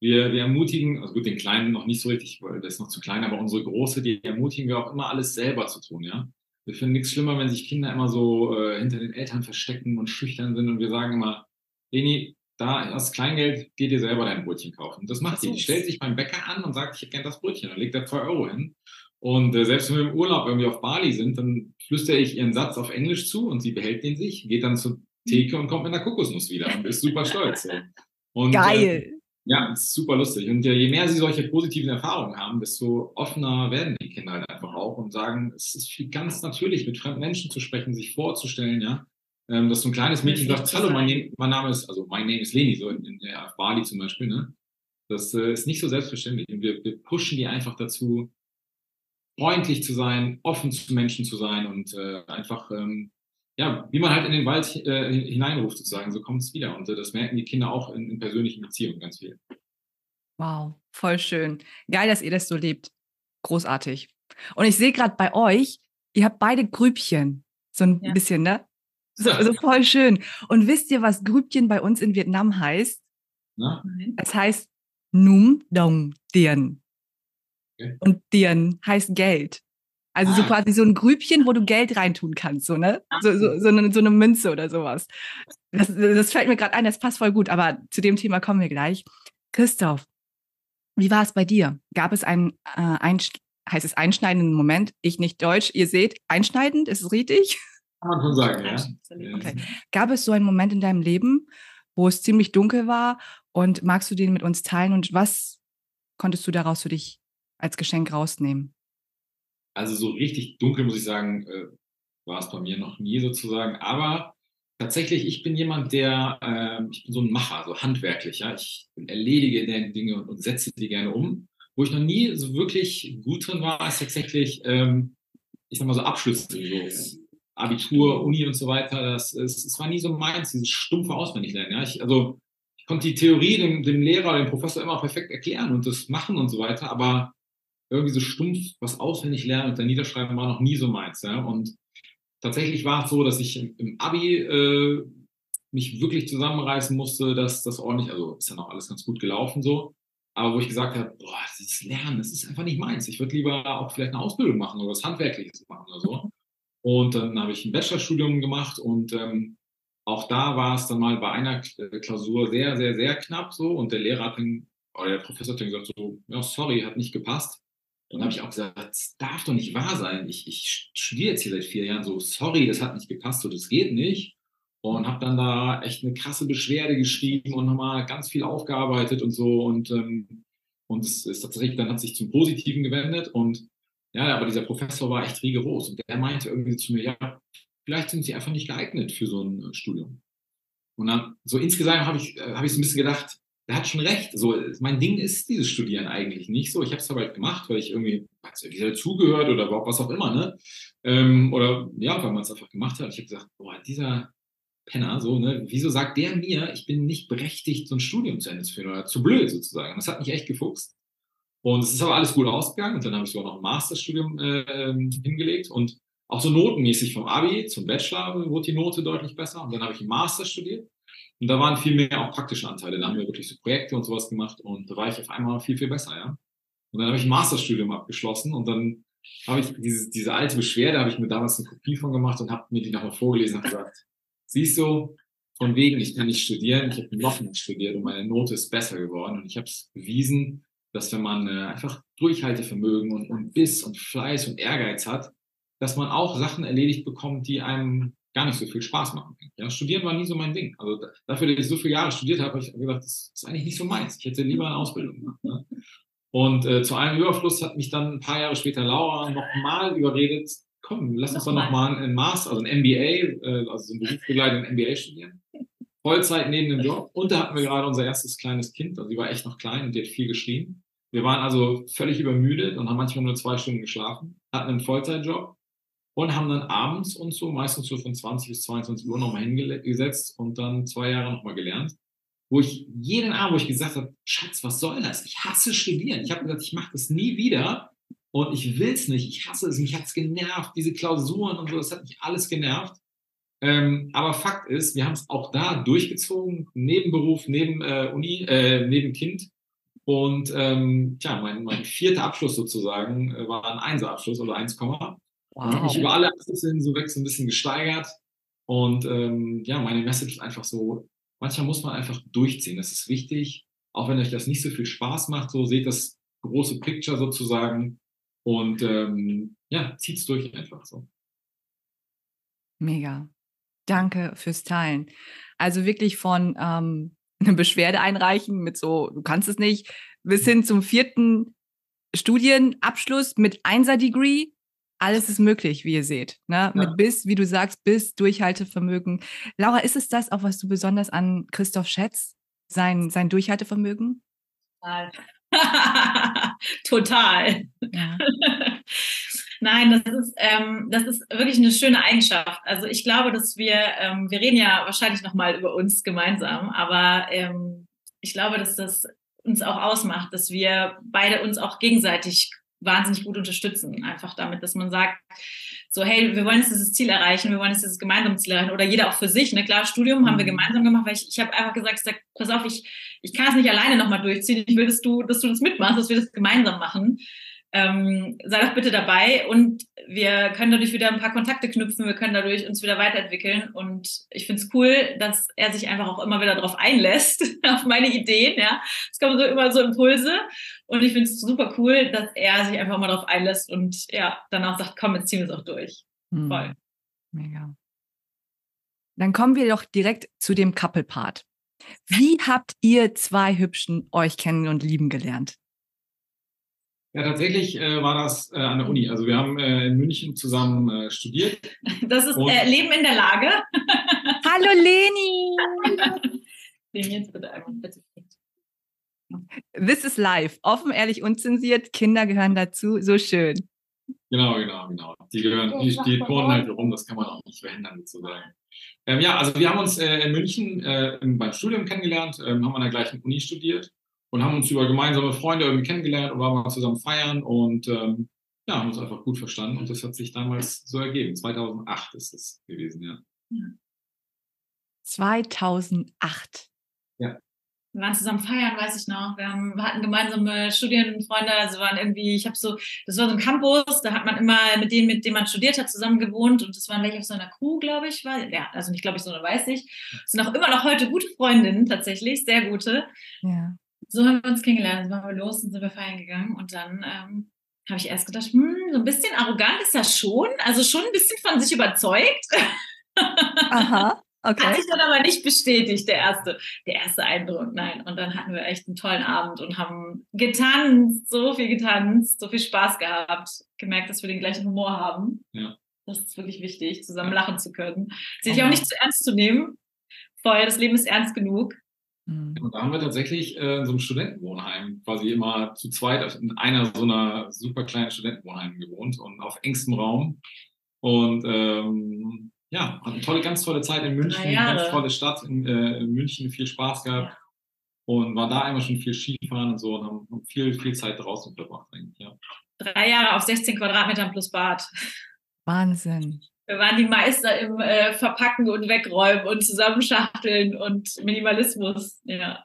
wir, wir ermutigen, also gut, den Kleinen noch nicht so richtig, weil der ist noch zu klein, aber unsere Große, die ermutigen wir auch immer alles selber zu tun, ja. Wir finden nichts schlimmer, wenn sich Kinder immer so äh, hinter den Eltern verstecken und schüchtern sind und wir sagen immer, Leni, da hast Kleingeld, geh dir selber dein Brötchen kaufen. Das macht sie. Die stellt sich beim Bäcker an und sagt, ich hätte gern das Brötchen. Dann legt er zwei Euro hin. Und äh, selbst wenn wir im Urlaub irgendwie auf Bali sind, dann flüstere ich ihren Satz auf Englisch zu und sie behält den sich, geht dann zur Theke und kommt mit einer Kokosnuss wieder und ist super stolz. Und, Geil. Äh, ja, ist super lustig. Und äh, je mehr sie solche positiven Erfahrungen haben, desto offener werden die Kinder halt einfach auch und sagen, es ist ganz natürlich, mit fremden Menschen zu sprechen, sich vorzustellen, ja ähm, dass so ein kleines Mädchen sagt, hallo, mein, mein, Name ist, also mein Name ist Leni, so in, in der Bali zum Beispiel, ne? Das äh, ist nicht so selbstverständlich. Und wir, wir pushen die einfach dazu, freundlich zu sein, offen zu Menschen zu sein und äh, einfach, ähm, ja, wie man halt in den Wald äh, hineinruft sozusagen, so kommt es wieder. Und äh, das merken die Kinder auch in, in persönlichen Beziehungen ganz viel. Wow, voll schön. Geil, dass ihr das so lebt. Großartig. Und ich sehe gerade bei euch, ihr habt beide Grübchen. So ein ja. bisschen, ne? So, so voll schön. Und wisst ihr, was Grübchen bei uns in Vietnam heißt? Na? Es heißt Num Dong Dien. Okay. Und Dien heißt Geld. Also ah. so quasi so ein Grübchen, wo du Geld reintun kannst, so, ne? So, so, so, eine, so eine Münze oder sowas. Das, das fällt mir gerade ein, das passt voll gut, aber zu dem Thema kommen wir gleich. Christoph, wie war es bei dir? Gab es einen, äh, ein, heißt es einschneidenden Moment? Ich nicht Deutsch, ihr seht, einschneidend, ist es richtig? Kann man schon sagen, ja. Okay. Gab es so einen Moment in deinem Leben, wo es ziemlich dunkel war Und magst du den mit uns teilen und was konntest du daraus für dich als Geschenk rausnehmen? Also so richtig dunkel, muss ich sagen, äh, war es bei mir noch nie sozusagen. Aber tatsächlich, ich bin jemand, der, äh, ich bin so ein Macher, so handwerklich. Ja? Ich erledige Dinge und, und setze die gerne um. Wo ich noch nie so wirklich gut drin war, ist tatsächlich, ähm, ich sag mal so Abschlüsse, so Abitur, Uni und so weiter. Das, es, es war nie so meins, dieses stumpfe Auswendiglernen. Ja? Ich, also ich konnte die Theorie dem, dem Lehrer, dem Professor immer perfekt erklären und das machen und so weiter, aber irgendwie so stumpf was auswendig lernen und dann niederschreiben war noch nie so meins. Ja? Und tatsächlich war es so, dass ich im, im Abi äh, mich wirklich zusammenreißen musste, dass das ordentlich, also ist ja noch alles ganz gut gelaufen so, aber wo ich gesagt habe, boah, dieses Lernen, das ist einfach nicht meins. Ich würde lieber auch vielleicht eine Ausbildung machen oder was Handwerkliches machen oder so. Und dann habe ich ein Bachelorstudium gemacht und ähm, auch da war es dann mal bei einer äh, Klausur sehr, sehr, sehr knapp so und der Lehrer hat dann, oder der Professor hat dann gesagt so, ja, sorry, hat nicht gepasst. Und dann habe ich auch gesagt, das darf doch nicht wahr sein. Ich, ich studiere jetzt hier seit vier Jahren so, sorry, das hat nicht gepasst, so, das geht nicht. Und habe dann da echt eine krasse Beschwerde geschrieben und nochmal ganz viel aufgearbeitet und so. Und, ähm, und es ist tatsächlich, dann hat sich zum Positiven gewendet. Und ja, aber dieser Professor war echt rigoros. Und der meinte irgendwie zu mir, ja, vielleicht sind sie einfach nicht geeignet für so ein Studium. Und dann, so insgesamt habe ich, äh, hab ich so ein bisschen gedacht, er hat schon recht. So, mein Ding ist dieses Studieren eigentlich nicht so. Ich habe es aber halt gemacht, weil ich irgendwie, nicht, dazugehört oder was auch immer, ne? Ähm, oder ja, weil man es einfach gemacht hat. Ich habe gesagt, boah, dieser Penner, so, ne, wieso sagt der mir, ich bin nicht berechtigt, so ein Studium zu Ende zu führen oder zu blöd sozusagen? Das hat mich echt gefuchst. Und es ist aber alles gut ausgegangen. Und dann habe ich sogar noch ein Masterstudium äh, ähm, hingelegt. Und auch so notenmäßig vom Abi zum Bachelor wurde die Note deutlich besser. Und dann habe ich einen Master studiert. Und da waren viel mehr auch praktische Anteile. Da haben wir wirklich so Projekte und sowas gemacht. Und da war ich auf einmal viel, viel besser, ja. Und dann habe ich ein Masterstudium abgeschlossen. Und dann habe ich diese, diese alte Beschwerde, habe ich mir damals eine Kopie von gemacht und habe mir die nochmal vorgelesen und gesagt, siehst du, von wegen, ich kann nicht studieren, ich habe noch nicht studiert und meine Note ist besser geworden. Und ich habe es bewiesen, dass wenn man äh, einfach Durchhaltevermögen und, und Biss und Fleiß und Ehrgeiz hat, dass man auch Sachen erledigt bekommt, die einem gar nicht so viel Spaß machen. Ja, studieren war nie so mein Ding. Also dafür, dass ich so viele Jahre studiert habe, habe ich gedacht, das ist eigentlich nicht so meins. Ich hätte lieber eine Ausbildung gemacht. Ne? Und äh, zu einem Überfluss hat mich dann ein paar Jahre später Laura nochmal überredet, komm, lass uns doch nochmal einen Master, also ein MBA, äh, also so ein berufsbegleitenden MBA studieren. Vollzeit neben dem Job. Und da hatten wir gerade unser erstes kleines Kind. Also die war echt noch klein und die hat viel geschrien. Wir waren also völlig übermüdet und haben manchmal nur zwei Stunden geschlafen, hatten einen Vollzeitjob und haben dann abends und so, meistens so von 20 bis 22 Uhr nochmal hingesetzt und dann zwei Jahre nochmal gelernt. Wo ich jeden Abend, wo ich gesagt habe, Schatz, was soll das? Ich hasse studieren. Ich habe gesagt, ich mache das nie wieder und ich will es nicht. Ich hasse es. Mich hat es genervt, diese Klausuren und so, das hat mich alles genervt. Ähm, aber Fakt ist, wir haben es auch da durchgezogen, neben Beruf, neben äh, Uni, äh, neben Kind. Und ähm, tja, mein, mein vierter Abschluss sozusagen äh, war ein Einserabschluss oder 1, Wow. Ich habe mich über alle Abschlüsse hin so weg so ein bisschen gesteigert. Und ähm, ja, meine Message ist einfach so, manchmal muss man einfach durchziehen. Das ist wichtig. Auch wenn euch das nicht so viel Spaß macht, so seht das große Picture sozusagen. Und ähm, ja, zieht's durch einfach so. Mega. Danke fürs Teilen. Also wirklich von ähm, eine Beschwerde einreichen mit so, du kannst es nicht, bis hin zum vierten Studienabschluss mit Einser-Degree alles ist möglich, wie ihr seht. Ne? Ja. Mit Biss, wie du sagst, Biss, Durchhaltevermögen. Laura, ist es das auch, was du besonders an Christoph schätzt? Sein, sein Durchhaltevermögen? Total. Total. Ja. Nein, das ist, ähm, das ist wirklich eine schöne Eigenschaft. Also ich glaube, dass wir, ähm, wir reden ja wahrscheinlich nochmal über uns gemeinsam, aber ähm, ich glaube, dass das uns auch ausmacht, dass wir beide uns auch gegenseitig wahnsinnig gut unterstützen. Einfach damit, dass man sagt, so, hey, wir wollen jetzt dieses Ziel erreichen, wir wollen jetzt dieses gemeinsame Ziel erreichen oder jeder auch für sich. Ne? Klar, Studium haben wir mhm. gemeinsam gemacht, weil ich, ich habe einfach gesagt, sag, pass auf, ich, ich kann es nicht alleine nochmal durchziehen. Ich will, dass du, dass du das mitmachst, dass wir das gemeinsam machen ähm, sei doch bitte dabei und wir können dadurch wieder ein paar Kontakte knüpfen, wir können dadurch uns wieder weiterentwickeln und ich finde es cool, dass er sich einfach auch immer wieder darauf einlässt, auf meine Ideen, ja. Es kommen so immer so Impulse und ich finde es super cool, dass er sich einfach mal darauf einlässt und ja, danach sagt, komm, jetzt ziehen wir es auch durch. Hm. Voll. Mega. Dann kommen wir doch direkt zu dem Couple-Part. Wie habt ihr zwei Hübschen euch kennen und lieben gelernt? Ja, tatsächlich äh, war das äh, an der Uni. Also wir haben äh, in München zusammen äh, studiert. Das ist äh, Leben in der Lage. Hallo Leni! Jetzt bitte einmal bitte. This is live. Offen, ehrlich, unzensiert. Kinder gehören dazu. So schön. Genau, genau, genau. Die gehören, die, die turnen halt rum, das kann man auch nicht verhindern, sozusagen. Ähm, ja, also wir haben uns äh, in München äh, beim Studium kennengelernt, ähm, haben an der gleichen Uni studiert und haben uns über gemeinsame Freunde irgendwie kennengelernt und waren mal zusammen feiern und ähm, ja, haben uns einfach gut verstanden und das hat sich damals so ergeben. 2008 ist es gewesen, ja. 2008. Ja. Wir waren zusammen feiern, weiß ich noch. Wir, haben, wir hatten gemeinsame Studienfreunde, also waren irgendwie, ich habe so, das war so ein Campus, da hat man immer mit denen, mit denen man studiert hat, zusammen gewohnt und das waren welche auf so einer Crew, glaube ich, war, ja, also nicht glaube ich, sondern weiß ich. Das sind auch immer noch heute gute Freundinnen, tatsächlich, sehr gute. Ja. So haben wir uns kennengelernt, dann waren wir los und sind wir feiern gegangen und dann ähm, habe ich erst gedacht, hm, so ein bisschen arrogant ist das schon, also schon ein bisschen von sich überzeugt. Aha. Okay. Hat sich dann aber nicht bestätigt, der erste, der erste Eindruck. Nein. Und dann hatten wir echt einen tollen Abend und haben getanzt, so viel getanzt, so viel Spaß gehabt, gemerkt, dass wir den gleichen Humor haben. Ja. Das ist wirklich wichtig, zusammen lachen zu können. Sich auch nicht zu ernst zu nehmen. Voll, das Leben ist ernst genug. Mhm. Und da haben wir tatsächlich äh, in so einem Studentenwohnheim quasi immer zu zweit in einer so einer super kleinen Studentenwohnheim gewohnt und auf engstem Raum. Und ähm, ja, hatten tolle, ganz tolle Zeit in München, ganz tolle Stadt in, äh, in München, viel Spaß gehabt. Und war da einmal schon viel Skifahren und so und haben haben viel, viel Zeit draußen verbracht eigentlich, ja. Drei Jahre auf 16 Quadratmetern plus Bad. Wahnsinn. Wir waren die Meister im äh, Verpacken und Wegräumen und Zusammenschachteln und Minimalismus. Ja.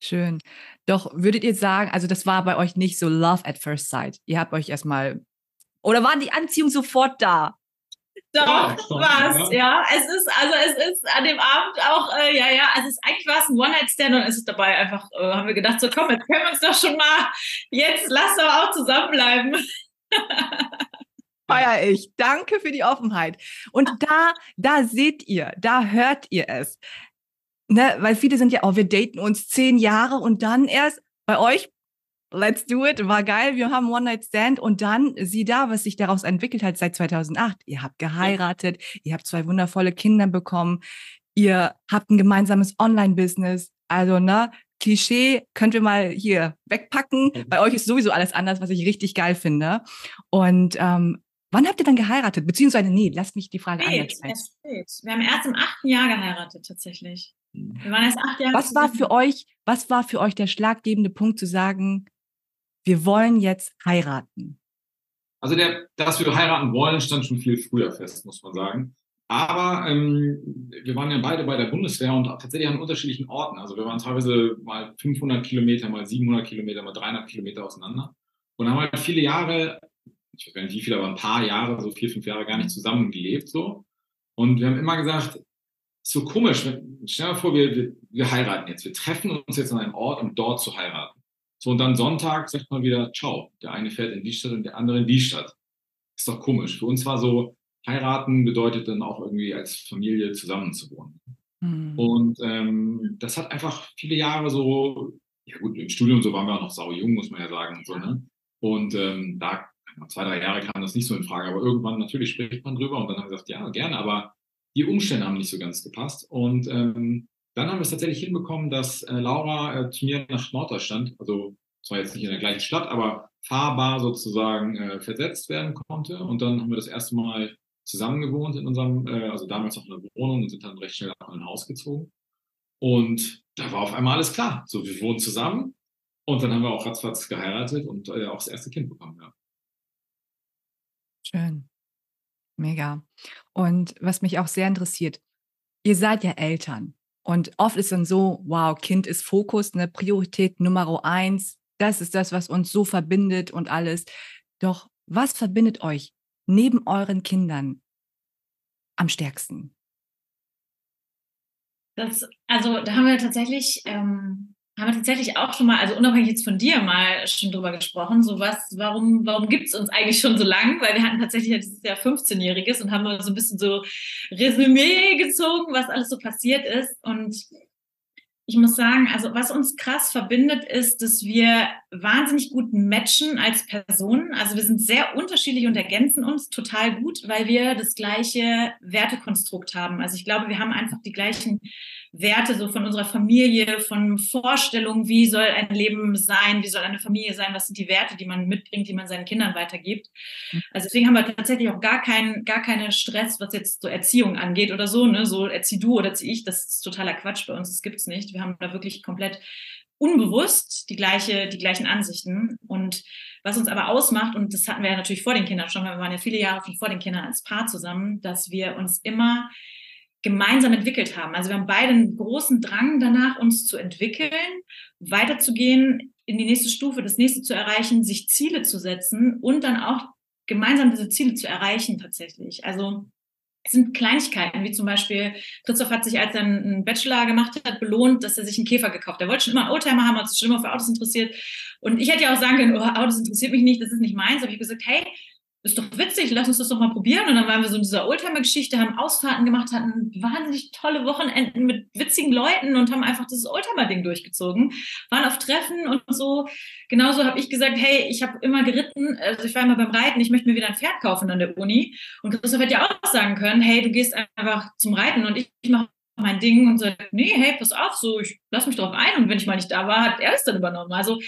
Schön. Doch würdet ihr sagen, also das war bei euch nicht so Love at First Sight. Ihr habt euch erstmal. Oder war die Anziehung sofort da? Doch, Ja, was, ja. Es ist, also es ist an dem Abend auch, äh, ja, ja, also es ist eigentlich war es ein One-Night-Stand und es ist dabei einfach, äh, haben wir gedacht, so komm, jetzt können wir uns doch schon mal, jetzt lass doch auch zusammenbleiben. Feier ich. Danke für die Offenheit. Und da, da seht ihr, da hört ihr es. Ne, weil viele sind ja, oh, wir daten uns zehn Jahre und dann erst bei euch, let's do it, war geil, wir haben One-Night-Stand und dann sieh da, was sich daraus entwickelt hat seit 2008. Ihr habt geheiratet, ihr habt zwei wundervolle Kinder bekommen, ihr habt ein gemeinsames Online-Business. Also, ne, Klischee könnt ihr mal hier wegpacken. Bei euch ist sowieso alles anders, was ich richtig geil finde. Und ähm, wann habt ihr dann geheiratet? Beziehungsweise, nee, lasst mich die Frage Spät, anders stellen. spät. Wir haben erst im achten Jahr geheiratet, tatsächlich. Wir waren erst acht Jahre Was war für euch, was war für euch der schlaggebende Punkt zu sagen, wir wollen jetzt heiraten? Also der, dass wir heiraten wollen, stand schon viel früher fest, muss man sagen. Aber ähm, wir waren ja beide bei der Bundeswehr und tatsächlich an unterschiedlichen Orten. Also wir waren teilweise mal 500 Kilometer, mal 700 Kilometer, mal 300 Kilometer auseinander und haben halt viele Jahre, ich weiß gar nicht wie viele, aber ein paar Jahre, so vier, fünf Jahre gar nicht zusammen gelebt so. Und wir haben immer gesagt, so komisch, stell dir mal vor, wir, wir, wir heiraten jetzt, wir treffen uns jetzt an einem Ort, um dort zu heiraten. So, und dann Sonntag sagt man wieder, ciao. Der eine fährt in die Stadt und der andere in die Stadt. Ist doch komisch. Für uns war so, heiraten bedeutet dann auch irgendwie als Familie zusammenzuwohnen. Hm. Und ähm, das hat einfach viele Jahre so, ja gut, im Studium so waren wir auch noch sau jung, muss man ja sagen. Und, so, ne? und ähm, da, zwei, drei Jahre kam das nicht so in Frage, aber irgendwann natürlich spricht man drüber und dann haben wir gesagt, ja, gerne, aber die Umstände haben nicht so ganz gepasst. Und ähm, dann haben wir es tatsächlich hinbekommen, dass äh, Laura äh, zu mir nach Norddeutschland, also zwar jetzt nicht in der gleichen Stadt, aber fahrbar sozusagen äh, versetzt werden konnte. Und dann haben wir das erste Mal zusammen gewohnt in unserem, äh, also damals noch in einer Wohnung und sind dann recht schnell auch in ein Haus gezogen. Und da war auf einmal alles klar. So, wir wohnen zusammen und dann haben wir auch ratzfatz geheiratet und äh, auch das erste Kind bekommen. Ja. Schön. Mega. Und was mich auch sehr interessiert, ihr seid ja Eltern. Und oft ist dann so, wow, Kind ist Fokus, eine Priorität Nummer eins. Das ist das, was uns so verbindet und alles. Doch was verbindet euch neben euren Kindern am stärksten? Das, also da haben wir tatsächlich, ähm, haben wir tatsächlich auch schon mal, also unabhängig jetzt von dir mal schon drüber gesprochen, so was, warum, warum gibt es uns eigentlich schon so lang? Weil wir hatten tatsächlich ja dieses Jahr 15-Jähriges und haben mal so ein bisschen so Resümee gezogen, was alles so passiert ist. Und ich muss sagen, also was uns krass verbindet, ist, dass wir wahnsinnig gut matchen als Personen. Also wir sind sehr unterschiedlich und ergänzen uns total gut, weil wir das gleiche Wertekonstrukt haben. Also ich glaube, wir haben einfach die gleichen Werte so von unserer Familie, von Vorstellungen, wie soll ein Leben sein, wie soll eine Familie sein, was sind die Werte, die man mitbringt, die man seinen Kindern weitergibt. Mhm. Also deswegen haben wir tatsächlich auch gar keinen gar keinen Stress, was jetzt so Erziehung angeht oder so, ne, so erzieh du oder erzieh ich, das ist totaler Quatsch bei uns, das gibt's nicht. Wir haben da wirklich komplett unbewusst die gleiche die gleichen Ansichten und was uns aber ausmacht und das hatten wir ja natürlich vor den Kindern schon, weil wir waren ja viele Jahre schon vor den Kindern als Paar zusammen, dass wir uns immer gemeinsam entwickelt haben. Also wir haben beide einen großen Drang danach, uns zu entwickeln, weiterzugehen, in die nächste Stufe, das nächste zu erreichen, sich Ziele zu setzen und dann auch gemeinsam diese Ziele zu erreichen tatsächlich. Also es sind Kleinigkeiten, wie zum Beispiel, Christoph hat sich, als er einen Bachelor gemacht hat, belohnt, dass er sich einen Käfer gekauft hat. Er wollte schon immer einen Oldtimer haben, hat sich schon immer für Autos interessiert. Und ich hätte ja auch sagen können, oh, Autos interessiert mich nicht, das ist nicht meins. Aber ich habe gesagt, hey, ist doch witzig, lass uns das doch mal probieren. Und dann waren wir so in dieser Oldtimer-Geschichte, haben Ausfahrten gemacht, hatten wahnsinnig tolle Wochenenden mit witzigen Leuten und haben einfach das Oldtimer-Ding durchgezogen, waren auf Treffen und so. Genauso habe ich gesagt, hey, ich habe immer geritten, also ich war immer beim Reiten, ich möchte mir wieder ein Pferd kaufen an der Uni. Und Christoph hätte ja auch sagen können, hey, du gehst einfach zum Reiten und ich mache mein Ding und sagt, nee, hey, pass auf, so, ich lass mich darauf ein. Und wenn ich mal nicht da war, hat er es dann übernommen. Also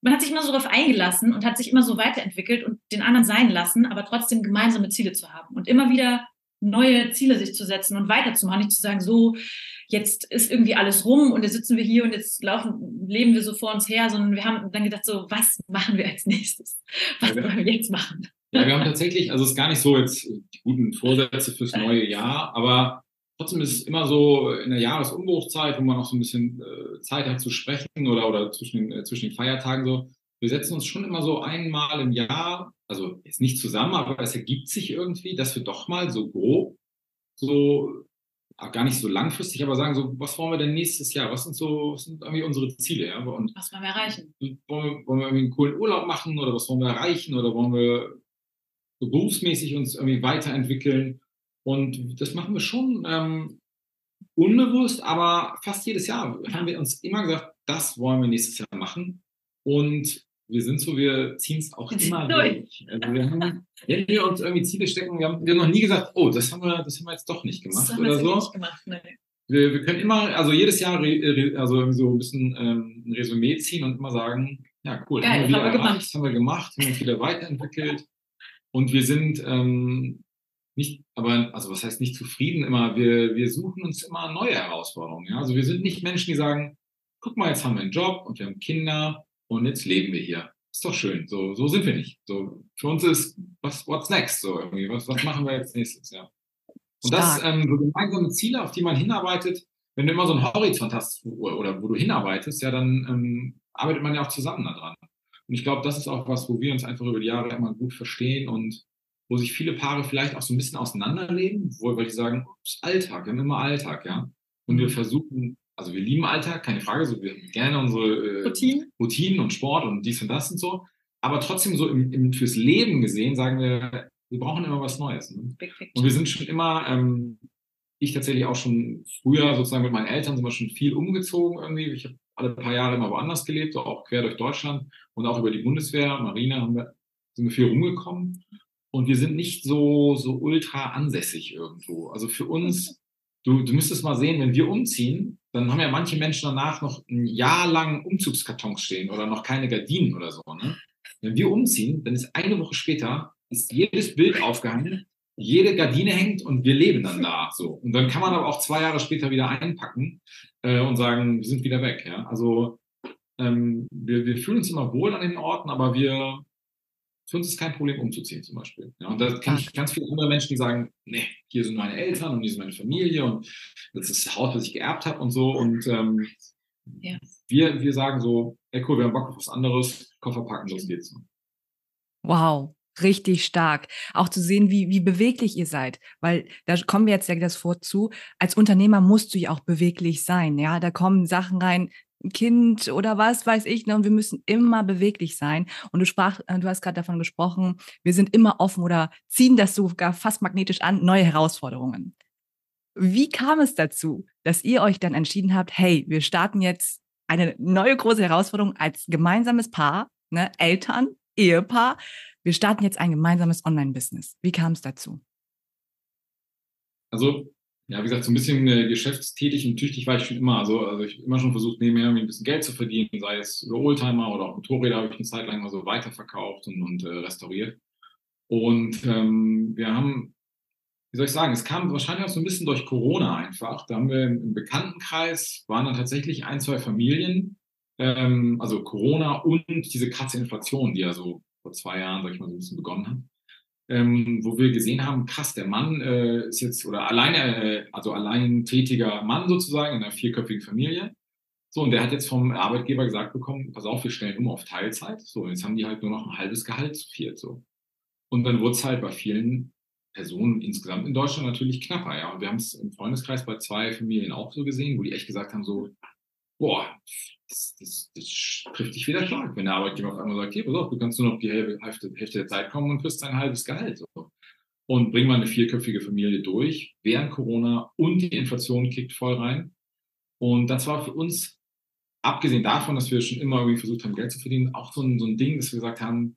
man hat sich immer so darauf eingelassen und hat sich immer so weiterentwickelt und den anderen sein lassen, aber trotzdem gemeinsame Ziele zu haben und immer wieder neue Ziele sich zu setzen und weiterzumachen, nicht zu sagen, so, jetzt ist irgendwie alles rum und jetzt sitzen wir hier und jetzt laufen, leben wir so vor uns her, sondern wir haben dann gedacht, so, was machen wir als nächstes? Was wollen wir jetzt machen? Ja, wir haben tatsächlich, also es ist gar nicht so jetzt die guten Vorsätze fürs neue Jahr, aber Trotzdem ist es immer so in der Jahresumbruchzeit, wo man auch so ein bisschen äh, Zeit hat zu sprechen oder, oder zwischen, den, äh, zwischen den Feiertagen so. Wir setzen uns schon immer so einmal im Jahr, also jetzt nicht zusammen, aber es ergibt sich irgendwie, dass wir doch mal so grob, so gar nicht so langfristig, aber sagen so, was wollen wir denn nächstes Jahr? Was sind so, was sind irgendwie unsere Ziele? Ja? Und was wollen wir erreichen? Wollen wir, wollen wir irgendwie einen coolen Urlaub machen oder was wollen wir erreichen oder wollen wir so berufsmäßig uns irgendwie weiterentwickeln? Und das machen wir schon ähm, unbewusst, aber fast jedes Jahr haben wir uns immer gesagt, das wollen wir nächstes Jahr machen. Und wir sind so, wir ziehen es auch immer durch. Also wir haben, wenn wir uns irgendwie Ziele stecken, wir haben, wir haben noch nie gesagt, oh, das haben wir, das haben wir jetzt doch nicht gemacht oder so. Nicht gemacht, nee. wir, wir können immer, also jedes Jahr, also so ein bisschen ähm, ein Resümee ziehen und immer sagen, ja cool, Geil, haben, wir haben, wir gemacht. haben wir gemacht, haben uns wieder weiterentwickelt und wir sind ähm, nicht, aber, also was heißt nicht zufrieden immer, wir, wir suchen uns immer neue Herausforderungen. Ja? Also wir sind nicht Menschen, die sagen, guck mal, jetzt haben wir einen Job und wir haben Kinder und jetzt leben wir hier. Ist doch schön. So, so sind wir nicht. So, für uns ist, was, what's next? So irgendwie, was, was machen wir jetzt nächstes Jahr? Und das, ähm, so gemeinsame Ziele, auf die man hinarbeitet, wenn du immer so einen Horizont hast oder wo du hinarbeitest, ja, dann ähm, arbeitet man ja auch zusammen daran. Und ich glaube, das ist auch was, wo wir uns einfach über die Jahre immer gut verstehen und wo sich viele Paare vielleicht auch so ein bisschen auseinanderleben, wo wir sagen, ist Alltag, wir haben immer Alltag, ja. Und wir versuchen, also wir lieben Alltag, keine Frage, so wir gerne unsere äh, Routinen. Routinen und Sport und dies und das und so. Aber trotzdem so im, im, fürs Leben gesehen sagen wir, wir brauchen immer was Neues. Ne? Und wir sind schon immer, ähm, ich tatsächlich auch schon früher sozusagen mit meinen Eltern sind wir schon viel umgezogen irgendwie. Ich habe alle paar Jahre immer woanders gelebt, so auch quer durch Deutschland und auch über die Bundeswehr, Marine haben wir, sind wir viel rumgekommen. Und wir sind nicht so, so ultra ansässig irgendwo. Also für uns, du, du müsstest mal sehen, wenn wir umziehen, dann haben ja manche Menschen danach noch ein Jahr lang Umzugskartons stehen oder noch keine Gardinen oder so. Ne? Wenn wir umziehen, dann ist eine Woche später ist jedes Bild aufgehangen, jede Gardine hängt und wir leben dann da. So. Und dann kann man aber auch zwei Jahre später wieder einpacken äh, und sagen, wir sind wieder weg. Ja? Also ähm, wir, wir fühlen uns immer wohl an den Orten, aber wir, für uns ist kein Problem umzuziehen zum Beispiel. Ja, und da kenne ich ganz viele andere Menschen, die sagen, nee, hier sind meine Eltern und hier ist meine Familie und das ist das Haus, was ich geerbt habe und so. Und ähm, ja. wir, wir sagen so, ey cool, wir haben Bock auf was anderes, Koffer packen, los geht's. Wow, richtig stark. Auch zu sehen, wie, wie beweglich ihr seid. Weil da kommen wir jetzt ja das vorzu. Als Unternehmer musst du ja auch beweglich sein. Ja, da kommen Sachen rein, Kind oder was weiß ich. Ne? Und wir müssen immer beweglich sein. Und du sprach, äh, du hast gerade davon gesprochen, wir sind immer offen oder ziehen das sogar fast magnetisch an, neue Herausforderungen. Wie kam es dazu, dass ihr euch dann entschieden habt, hey, wir starten jetzt eine neue große Herausforderung als gemeinsames Paar, ne, Eltern, Ehepaar. Wir starten jetzt ein gemeinsames Online-Business. Wie kam es dazu? Also, ja, wie gesagt, so ein bisschen äh, geschäftstätig und tüchtig war ich schon immer. Also, also ich habe immer schon versucht, nebenher ein bisschen Geld zu verdienen, sei es über Oldtimer oder auch Motorräder habe ich eine Zeit lang mal so weiterverkauft und, und äh, restauriert. Und ähm, wir haben wie soll ich sagen, es kam wahrscheinlich auch so ein bisschen durch Corona einfach. Da haben wir im Bekanntenkreis, waren dann tatsächlich ein, zwei Familien, ähm, also Corona und diese krasse Inflation, die ja so vor zwei Jahren, sag ich mal, so ein bisschen begonnen hat. Ähm, wo wir gesehen haben, krass, der Mann äh, ist jetzt, oder alleine, äh, also allein tätiger Mann sozusagen in einer vierköpfigen Familie. So, und der hat jetzt vom Arbeitgeber gesagt bekommen, pass auf, wir stellen um auf Teilzeit. So, und jetzt haben die halt nur noch ein halbes Gehalt zu viert, so. Und dann wurde es halt bei vielen Personen insgesamt in Deutschland natürlich knapper, ja. Und wir haben es im Freundeskreis bei zwei Familien auch so gesehen, wo die echt gesagt haben, so, boah, das, das, das trifft dich wieder stark, wenn der Arbeitgeber auf einmal sagt, hier, pass auf, du kannst nur noch die Hälfte, Hälfte der Zeit kommen und kriegst dein halbes Gehalt. So. Und bring mal eine vierköpfige Familie durch, während Corona und die Inflation kickt voll rein. Und das war für uns, abgesehen davon, dass wir schon immer irgendwie versucht haben, Geld zu verdienen, auch so ein, so ein Ding, dass wir gesagt haben,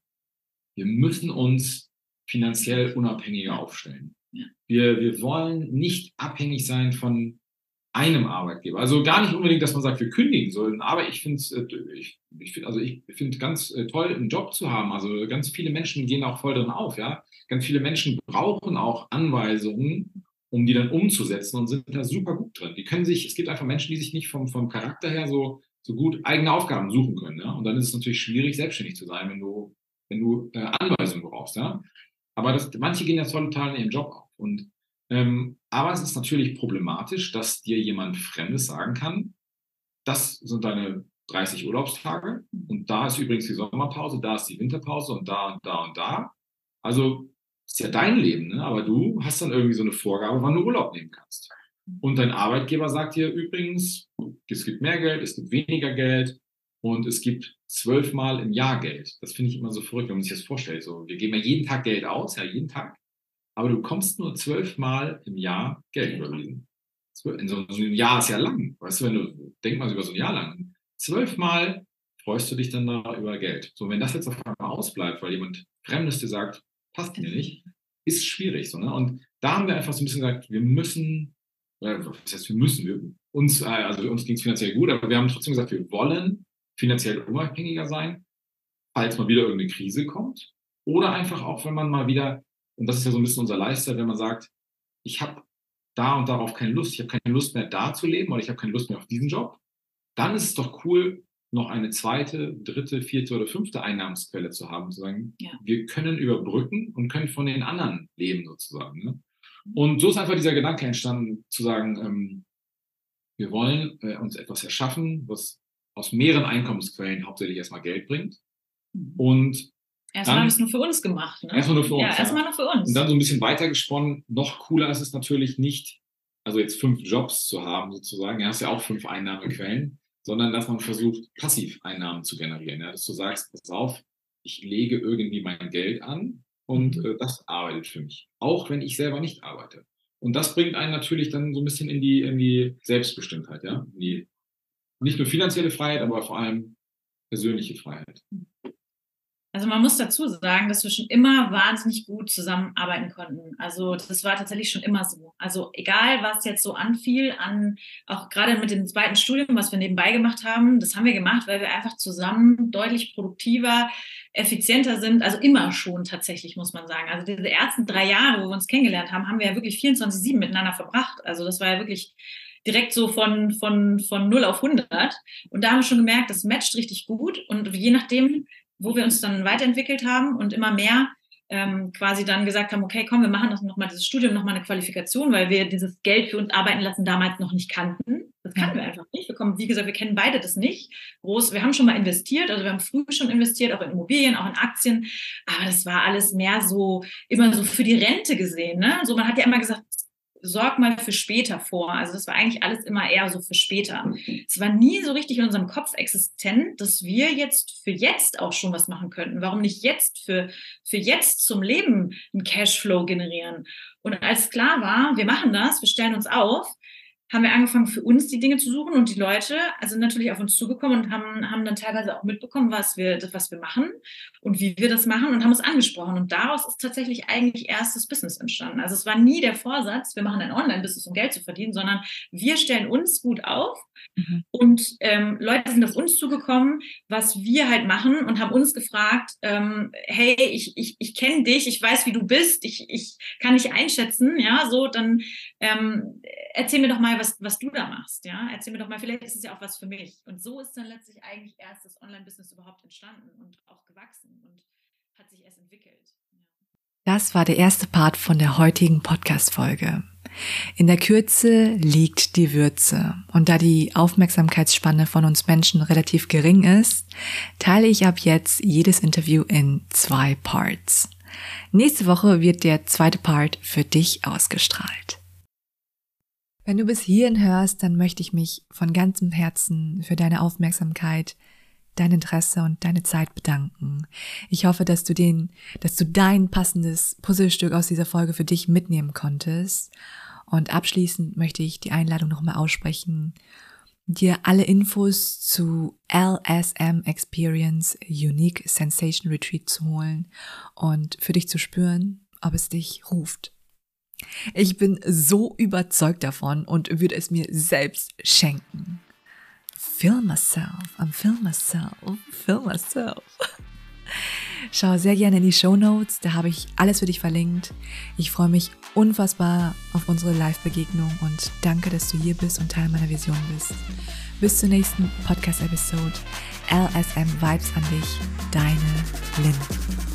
wir müssen uns finanziell unabhängiger aufstellen. Ja. Wir, wir wollen nicht abhängig sein von einem Arbeitgeber. Also gar nicht unbedingt, dass man sagt, wir kündigen sollen, aber ich finde äh, ich, ich finde also ich finde ganz äh, toll, einen Job zu haben. Also ganz viele Menschen gehen auch voll drin auf, ja. Ganz viele Menschen brauchen auch Anweisungen, um die dann umzusetzen und sind da super gut drin. Die können sich, es gibt einfach Menschen, die sich nicht vom, vom Charakter her so, so gut eigene Aufgaben suchen können, ja. Und dann ist es natürlich schwierig, selbstständig zu sein, wenn du, wenn du äh, Anweisungen brauchst, ja. Aber das, manche gehen ja total in ihrem Job auf. Und, ähm, aber es ist natürlich problematisch, dass dir jemand Fremdes sagen kann, das sind deine 30 Urlaubstage und da ist übrigens die Sommerpause, da ist die Winterpause und da und da und da. Also ist ja dein Leben, ne? aber du hast dann irgendwie so eine Vorgabe, wann du Urlaub nehmen kannst. Und dein Arbeitgeber sagt dir übrigens, es gibt mehr Geld, es gibt weniger Geld, und es gibt zwölfmal im Jahr Geld. Das finde ich immer so verrückt, wenn man sich das vorstellt. So, wir geben ja jeden Tag Geld aus, ja, jeden Tag. Aber du bekommst nur zwölfmal im Jahr Geld überwiesen. In so, einem Jahr ist ja lang. Weißt du, wenn du, denk mal über so ein Jahr lang. Zwölfmal freust du dich dann da über Geld. So, wenn das jetzt auf einmal ausbleibt, weil jemand Fremdes dir sagt, passt mir nicht, ist schwierig. So, ne? Und da haben wir einfach so ein bisschen gesagt, wir müssen, was heißt, wir müssen, wir, uns, äh, also uns ging es finanziell gut, aber wir haben trotzdem gesagt, wir wollen finanziell unabhängiger sein, falls mal wieder irgendeine Krise kommt. Oder einfach auch, wenn man mal wieder, und das ist ja so ein bisschen unser Lifestyle, wenn man sagt, ich habe da und darauf keine Lust, ich habe keine Lust mehr da zu leben oder ich habe keine Lust mehr auf diesen Job, dann ist es doch cool, noch eine zweite, dritte, vierte oder fünfte Einnahmensquelle zu haben, zu sagen, ja. wir können überbrücken und können von den anderen leben sozusagen. Ne? Und so ist einfach dieser Gedanke entstanden, zu sagen, ähm, wir wollen äh, uns etwas erschaffen, was aus mehreren Einkommensquellen hauptsächlich erstmal Geld bringt. Mhm. Und Erstmal haben wir es nur für uns gemacht. Ne? Erstmal nur für uns. Ja, erstmal nur für uns. Und dann so ein bisschen weiter gesponnen. Noch cooler ist es natürlich nicht, also jetzt fünf Jobs zu haben sozusagen. Du hast ja auch fünf Einnahmequellen, sondern dass man versucht, passiv Einnahmen zu generieren. Ja? Dass du sagst, pass auf, ich lege irgendwie mein Geld an und mhm. äh, das arbeitet für mich. Auch wenn ich selber nicht arbeite. Und das bringt einen natürlich dann so ein bisschen in die, in die Selbstbestimmtheit, ja, die nicht nur finanzielle Freiheit, aber vor allem persönliche Freiheit. Also man muss dazu sagen, dass wir schon immer wahnsinnig gut zusammenarbeiten konnten. Also das war tatsächlich schon immer so. Also egal, was jetzt so anfiel, an auch gerade mit dem zweiten Studium, was wir nebenbei gemacht haben, das haben wir gemacht, weil wir einfach zusammen deutlich produktiver, effizienter sind. Also immer schon tatsächlich, muss man sagen. Also diese ersten drei Jahre, wo wir uns kennengelernt haben, haben wir ja wirklich 24-7 miteinander verbracht. Also das war ja wirklich direkt so von, von, von 0 auf 100. Und da haben wir schon gemerkt, das matcht richtig gut. Und je nachdem, wo wir uns dann weiterentwickelt haben und immer mehr ähm, quasi dann gesagt haben, okay, komm, wir machen das nochmal, dieses Studium nochmal eine Qualifikation, weil wir dieses Geld für uns arbeiten lassen damals noch nicht kannten. Das kannten wir einfach nicht. Wir kommen, wie gesagt, wir kennen beide das nicht. Groß, wir haben schon mal investiert, also wir haben früh schon investiert, auch in Immobilien, auch in Aktien, aber das war alles mehr so, immer so für die Rente gesehen. Ne? So, man hat ja immer gesagt, sorg mal für später vor. Also das war eigentlich alles immer eher so für später. Es war nie so richtig in unserem Kopf existent, dass wir jetzt für jetzt auch schon was machen könnten. Warum nicht jetzt für, für jetzt zum Leben einen Cashflow generieren? Und als klar war, wir machen das, wir stellen uns auf, haben wir angefangen, für uns die Dinge zu suchen und die Leute sind natürlich auf uns zugekommen und haben, haben dann teilweise auch mitbekommen, was wir, was wir machen und wie wir das machen und haben uns angesprochen. Und daraus ist tatsächlich eigentlich erst das Business entstanden. Also es war nie der Vorsatz, wir machen ein Online-Business, um Geld zu verdienen, sondern wir stellen uns gut auf mhm. und ähm, Leute sind auf uns zugekommen, was wir halt machen und haben uns gefragt, ähm, hey, ich, ich, ich kenne dich, ich weiß, wie du bist, ich, ich kann dich einschätzen, ja, so, dann ähm, erzähl mir doch mal, was, was du da machst, ja. Erzähl mir doch mal, vielleicht ist es ja auch was für mich. Und so ist dann letztlich eigentlich erst das Online-Business überhaupt entstanden und auch gewachsen und hat sich erst entwickelt. Das war der erste Part von der heutigen Podcast-Folge. In der Kürze liegt die Würze. Und da die Aufmerksamkeitsspanne von uns Menschen relativ gering ist, teile ich ab jetzt jedes Interview in zwei Parts. Nächste Woche wird der zweite Part für dich ausgestrahlt. Wenn du bis hierhin hörst, dann möchte ich mich von ganzem Herzen für deine Aufmerksamkeit, dein Interesse und deine Zeit bedanken. Ich hoffe, dass du den, dass du dein passendes Puzzlestück aus dieser Folge für dich mitnehmen konntest. Und abschließend möchte ich die Einladung nochmal aussprechen, dir alle Infos zu LSM Experience Unique Sensation Retreat zu holen und für dich zu spüren, ob es dich ruft. Ich bin so überzeugt davon und würde es mir selbst schenken. Feel myself, I'm feel myself, feel myself. Schau sehr gerne in die Show Notes, da habe ich alles für dich verlinkt. Ich freue mich unfassbar auf unsere Live-Begegnung und danke, dass du hier bist und Teil meiner Vision bist. Bis zur nächsten Podcast-Episode. LSM Vibes an dich, deine Lynn.